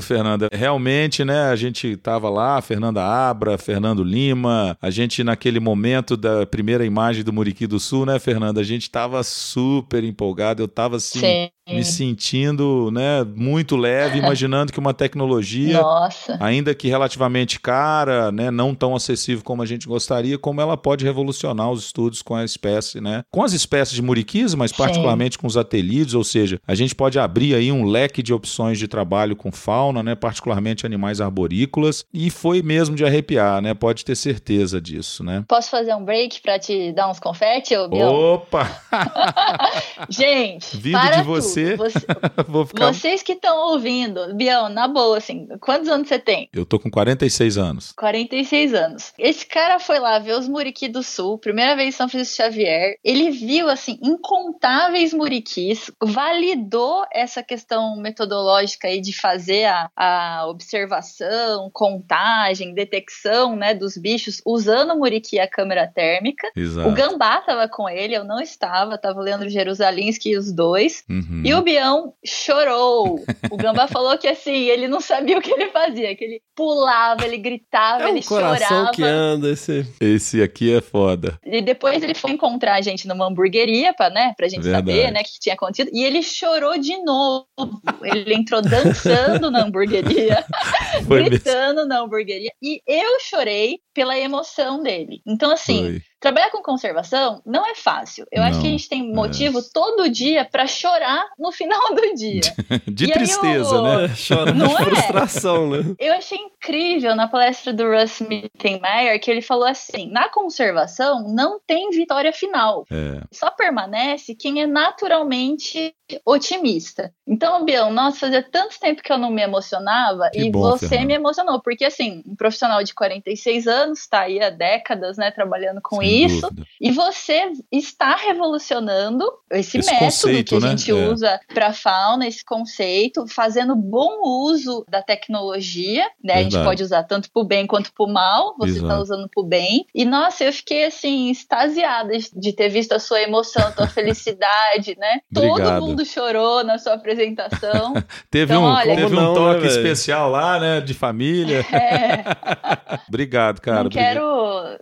Fernanda. Realmente, né, a gente tava lá, Fernanda Abra, Fernando Lima, a gente naquele momento da primeira imagem do Muriqui do Sul, né, Fernanda, a gente tava super empolgado, eu tava assim, Sim. me sentindo, né, muito leve, imaginando que uma tecnologia Nossa. ainda que relativamente cara, né, não tão acessível como a gente gostaria, como ela pode revolucionar os estudos com a espécie, né? Com as espécies de muriquis, mas particularmente com os atelídeos, ou seja, a gente pode abrir aí um leque de opções de trabalho com fauna, né, particularmente animais arborícolas, e foi mesmo de arrepiar, né? Pode ter certeza disso, né? Posso fazer um break pra te dar uns confete, ô Biel? Opa! Gente, Vindo para de você. Você- ficar Vocês que estão ouvindo, Biel, na boa, assim, quantos anos você tem? Eu tô com 46 anos. 46 anos. Esse cara foi lá ver os muriqui do sul, primeira vez em São Francisco Xavier. Ele viu, assim, incontáveis muriquis, validou essa questão metodológica aí de fazer a, a observação, contagem, detecção, né, dos bichos usando o muriqui a câmera térmica. Exato. O Gambá tava com ele, eu não estava, tava o Leandro Jerusalinski e os dois. Uhum. E o Bião chorou. O Gambá falou que assim, ele não sabia o que ele fazia, que ele pulava, ele gritava, É um ele coração chorava. que anda esse. Esse aqui é foda. E depois ele foi encontrar a gente numa hamburgueria pra, né, pra gente Verdade. saber, né, o que tinha acontecido. E ele chorou de novo. Ele entrou dançando na hamburgueria, Foi mesmo. gritando na hamburgueria. E eu chorei pela emoção dele. Então, assim, Foi. Trabalhar com conservação não é fácil. Eu acho Não, que a gente tem motivo todo dia pra chorar no final do dia. De E tristeza, o- né? Chora Não de é? frustração, né? Eu achei incrível na palestra do Russ Mittenmeier que ele falou assim: na conservação não tem vitória final. É. Só permanece quem é naturalmente otimista. Então, Bião, nossa, fazia tanto tempo que eu não me emocionava Que e bom, você Fernanda. me emocionou, porque assim, um profissional de 46 anos, tá aí há décadas, né, trabalhando com Sem isso, dúvida. e você está revolucionando esse, Esse método conceito, que a né? gente É. usa para fauna, esse conceito, fazendo bom uso da tecnologia, né? A gente Verdade. pode usar tanto para o bem quanto para o mal. Você está usando para o bem. E nossa, eu fiquei assim extasiada de ter visto a sua emoção, a tua felicidade, né? Obrigado. Todo mundo chorou na sua apresentação. Teve Então, um, olha, teve um toque né, especial lá, né? De família. É, Obrigado, cara. não quero.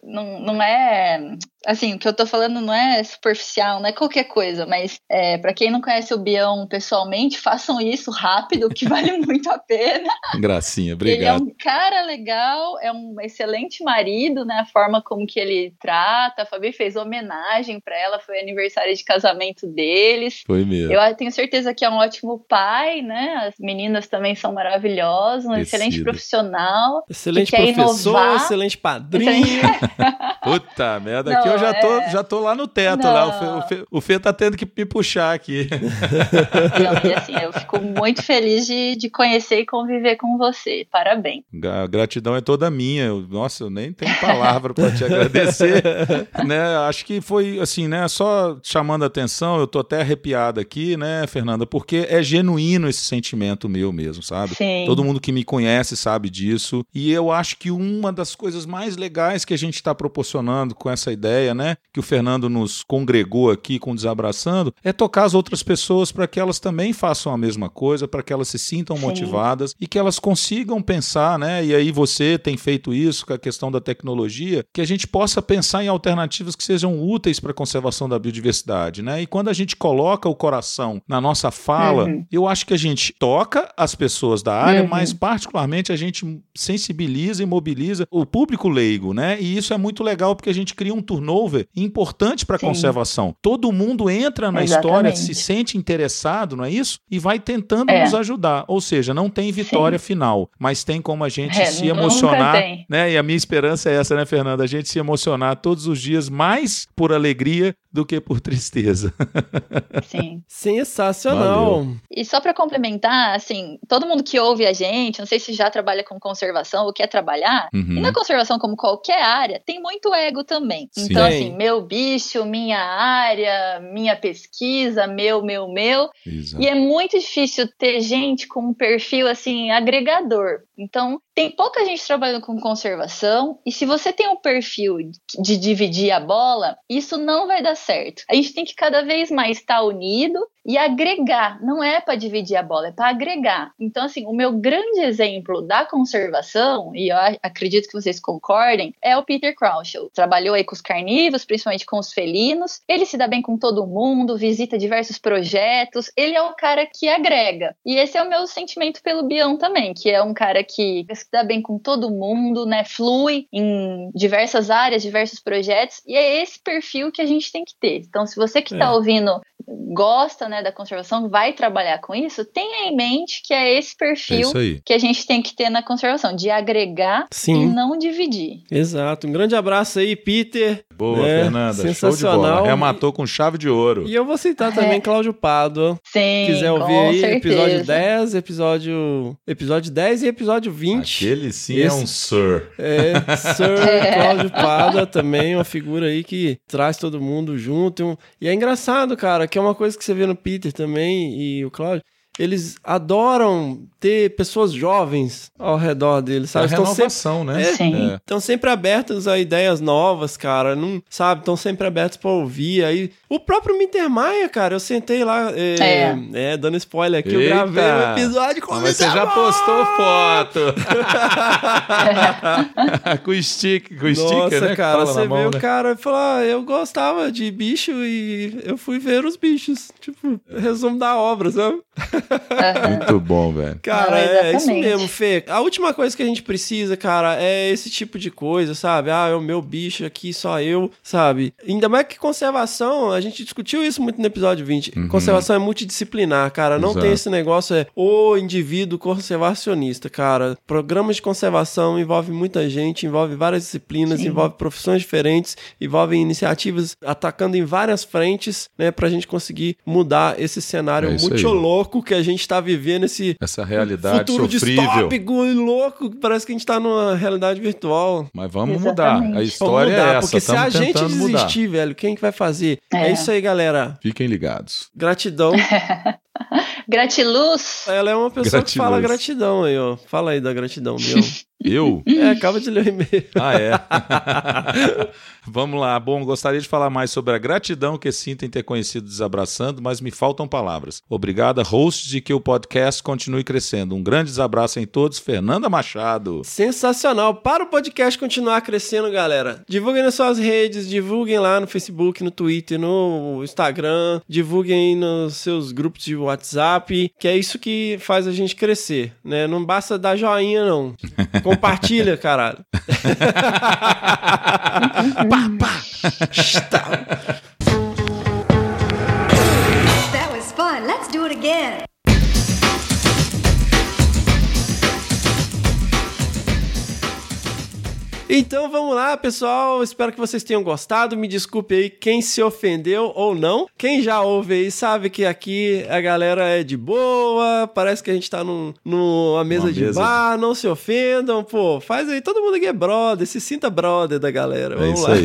Não, não é. um, Assim, o que eu tô falando não é superficial, não é qualquer coisa, mas é, para quem não conhece o Bião pessoalmente, façam isso rápido, que vale muito a pena. Gracinha, Ele é obrigado. um cara legal, é um excelente marido, né? A forma como que ele trata. A Fabi fez homenagem para ela, foi aniversário de casamento deles. Foi mesmo. Eu tenho certeza que é um ótimo pai, né? As meninas também são maravilhosas, um excelente Decida. profissional. Excelente que quer professor, inovar. excelente padrinho. Puta merda, Não, aqui eu já tô, é- já tô lá no teto, Não. lá. O Fê, o, Fê, o Fê tá tendo que me puxar aqui. Não, e assim, eu fico muito feliz de, de conhecer e conviver com você. Parabéns. A gratidão é toda minha. Nossa, eu nem tenho palavra para te agradecer. né? Acho que foi assim, né? Só chamando a atenção, eu tô até arrepiado aqui, né, Fernanda? Porque é genuíno esse sentimento meu mesmo, sabe? Sim. Todo mundo que me conhece sabe disso. E eu acho que uma das coisas mais legais que a gente está proporcionando com essa ideia, né? Que o Fernando nos congregou aqui com Desabraçando, é tocar as outras pessoas para que elas também façam a mesma coisa, para que elas se sintam Sim. motivadas e que elas consigam pensar, né? E aí você tem feito isso com a questão da tecnologia, que a gente possa pensar em alternativas que sejam úteis para a conservação da biodiversidade, né? E quando a gente coloca o coração na nossa fala, Uhum. eu acho que a gente toca as pessoas da área, Uhum. mas particularmente a gente sensibiliza e mobiliza o público leigo, né? E isso é muito legal porque a gente cria um turnover importante para a Sim. conservação. Todo mundo entra na história, Exatamente. se sente interessado, não é isso? E vai tentando É. nos ajudar. Ou seja, não tem vitória final, mas tem como a gente É, se emocionar, né? E a minha esperança é essa, né, Fernanda? A gente se emocionar todos os dias mais por alegria do que por tristeza. Sim. Sensacional. E só para complementar, assim, todo mundo que ouve a gente, não sei se já trabalha com conservação ou quer trabalhar, Uhum. e na conservação, como qualquer área, tem muito ego também. Sim. Então, Sim. assim, meu bicho, minha área, minha pesquisa, meu, meu, meu. Exato. E é muito difícil ter gente com um perfil assim agregador. Então, tem pouca gente trabalhando com conservação, e se você tem um perfil de dividir a bola, isso não vai dar certo. A gente tem que cada vez mais estar unido e agregar. Não é para dividir a bola, é para agregar. Então, assim, o meu grande exemplo da conservação, e eu acredito que vocês concordem, é o Peter Crouch. Trabalhou aí com os carnívoros, principalmente com os felinos. Ele se dá bem com todo mundo, visita diversos projetos. Ele é o cara que agrega. E esse é o meu sentimento pelo Bião também, que é um cara que se dá bem com todo mundo, né? Flui em diversas áreas, diversos projetos. E é esse perfil que a gente tem que ter. Então, se você que está É. ouvindo gosta né, da conservação, vai trabalhar com isso, tenha em mente que é esse É perfil aí. que a gente tem que ter na conservação, de agregar Sim. e não dividir. Exato. Um grande abraço aí, Peter. Boa, É, Fernanda. Show de sensacional. bola. Rematou com chave de ouro. E eu vou citar também Cláudio Pádua. Sim, quiser ouvir com aí, certeza. episódio 10, episódio, episódio 10 e episódio 20. Aquele sim é Esse- um sir. É, Sir Cláudio Pada também, uma figura aí que traz todo mundo junto. E é engraçado, cara, que é uma coisa que você vê no Peter também e o Cláudio. Eles adoram ter pessoas jovens ao redor deles, sabe? A Estão sempre, renovação, né? É, Sim. É. estão sempre abertos a ideias novas, cara. Não, sabe? Estão sempre abertos pra ouvir. Aí, o próprio Mintermaia, cara, eu sentei lá, é, é, dando spoiler aqui, eu Eita! gravei um episódio com o Mas você já postou foto. com stick, com Nossa, sticker, né? que cara, você mão, vê o né? cara e fala, ah, eu gostava de bicho e eu fui ver os bichos. Tipo, resumo da obra, sabe? Muito bom, velho. Cara, Não, é isso mesmo, Fê. A última coisa que a gente precisa, cara, é esse tipo de coisa, sabe? Ah, é o meu bicho aqui, só eu, sabe? Ainda mais que conservação, a gente discutiu isso muito no episódio 20. Conservação é multidisciplinar, cara. Não Exato. tem esse negócio, é o indivíduo conservacionista, cara. Programas de conservação envolve muita gente, envolve várias disciplinas, envolve profissões diferentes, envolve iniciativas atacando em várias frentes, né, pra gente conseguir mudar esse cenário É muito louco que a gente tá vivendo, esse Essa realidade futuro sofrível. distópico e louco, parece que a gente tá numa realidade virtual. Mas vamos Exatamente. mudar. A história mudar, é essa. porque se a gente tentando mudar. desistir, velho, quem que vai fazer? É. É. isso aí, galera. Fiquem ligados. Gratidão. Gratiluz. Ela é uma pessoa que fala Gratiluz. gratidão aí, ó. Fala aí da gratidão, meu. Eu? é, acaba de ler o e-mail. Ah, é. Vamos lá. Bom, gostaria de falar mais sobre a gratidão que sinto em ter conhecido Desabraçando, mas me faltam palavras. Obrigada, hosts, e que o podcast continue crescendo. Um grande desabraço em todos. Fernanda Machado. Sensacional. Para o podcast continuar crescendo, galera. Divulguem nas suas redes, divulguem lá no Facebook, no Twitter, no Instagram, divulguem nos seus grupos de WhatsApp, que é isso que faz a gente crescer, né? Não basta dar joinha, não. Compartilha, caralho. pá, pá. Está. That was fun. Let's do it again. Então vamos lá, pessoal. Espero que vocês tenham gostado. Me desculpe aí quem se ofendeu ou não. Quem já ouve aí sabe que aqui a galera é de boa. Parece que a gente tá num, numa mesa Uma de mesa. bar. Não se ofendam, pô. Faz aí. Todo mundo aqui é brother. Se sinta brother da galera. É Vamos isso lá.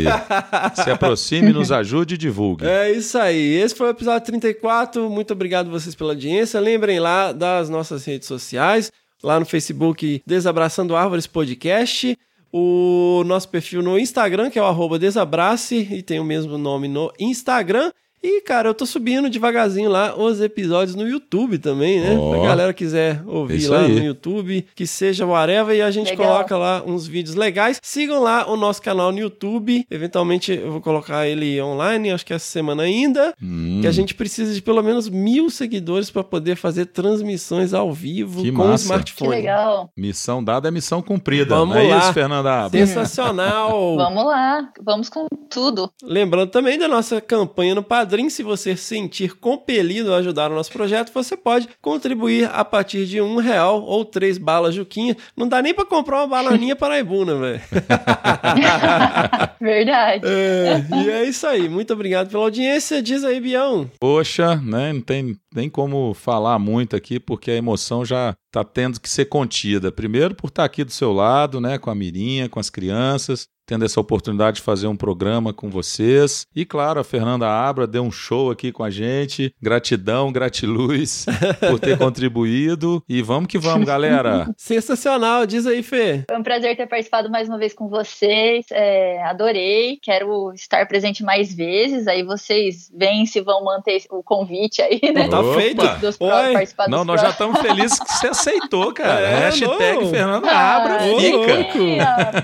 aí. Se aproxime, nos ajude e divulgue. É isso aí. Esse foi o episódio 34. Muito obrigado vocês pela audiência. Lembrem lá das nossas redes sociais, lá no Facebook Desabraçando Árvores Podcast, o nosso perfil no Instagram, que é o arroba Desabrace, e tem o mesmo nome no Instagram. E, cara, eu tô subindo devagarzinho lá os episódios no YouTube também, né? Se a galera quiser ouvir lá aí. no YouTube, que seja whatever, e a gente Legal. coloca lá uns vídeos legais. Sigam lá o nosso canal no YouTube. Eventualmente eu vou colocar ele online, acho que essa semana ainda. Hum, Que a gente precisa de pelo menos mil seguidores para poder fazer transmissões ao vivo Que com o massa. Que smartphone. legal. Missão dada é missão cumprida. Vamos é lá. isso, Fernanda? Sensacional! Vamos lá. Vamos com tudo. Lembrando também da nossa campanha no Padrim, se você sentir compelido a ajudar o nosso projeto, você pode contribuir a partir de um real ou três balas Juquinha. Não dá nem pra comprar uma balaninha paraibuna, velho. Verdade. É, e é isso aí. Muito obrigado pela audiência. Diz aí, Bião. Poxa, né? Não tem nem como falar muito aqui, porque a emoção já tá tendo que ser contida. Primeiro por estar aqui do seu lado, né? Com a Mirinha, com as crianças, tendo essa oportunidade de fazer um programa com vocês. E claro, a Fernanda Abra deu um show aqui com a gente. Gratidão, gratiluz por ter contribuído. E vamos que vamos, galera. Sensacional. Diz aí, Fê. Foi um prazer ter participado mais uma vez com vocês. É, adorei. Quero estar presente mais vezes. Aí vocês veem se vão manter o convite aí, né? Tá Opa. feito. Dos pró- Oi. participar Não, dos nós já estamos felizes que você aceitou, cara. É, Hashtag não. Fernanda Ah, Abra ô, fica.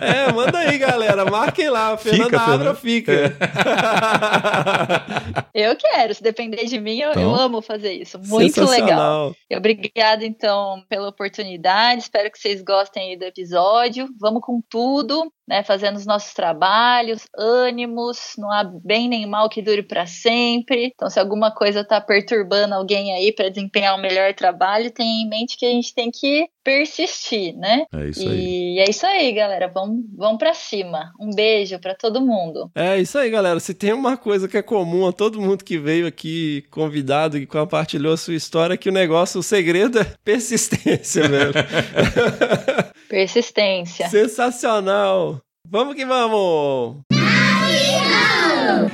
É, manda aí, galera. Marquem lá. Fernanda Fica, Abra Fernanda. fica. Eu quero. Se depender de mim, eu, eu Então. amo fazer isso. Muito legal. Obrigada, então, pela oportunidade. Espero que vocês gostem aí do episódio. Vamos com tudo, né? Fazendo os nossos trabalhos, ânimos. Não há bem nem mal que dure para sempre. Então, se alguma coisa tá perturbando alguém aí para desempenhar um melhor trabalho, tenha em mente que a gente tem que persistir, né? É isso aí. E é isso aí, galera. Vamos, vamos para cima. Um beijo para todo mundo. É isso aí, galera. Se tem uma coisa que é comum a todo mundo que veio aqui convidado e compartilhou a sua história, é que o negócio, o segredo é persistência, velho. Persistência. Sensacional. Vamos que vamos.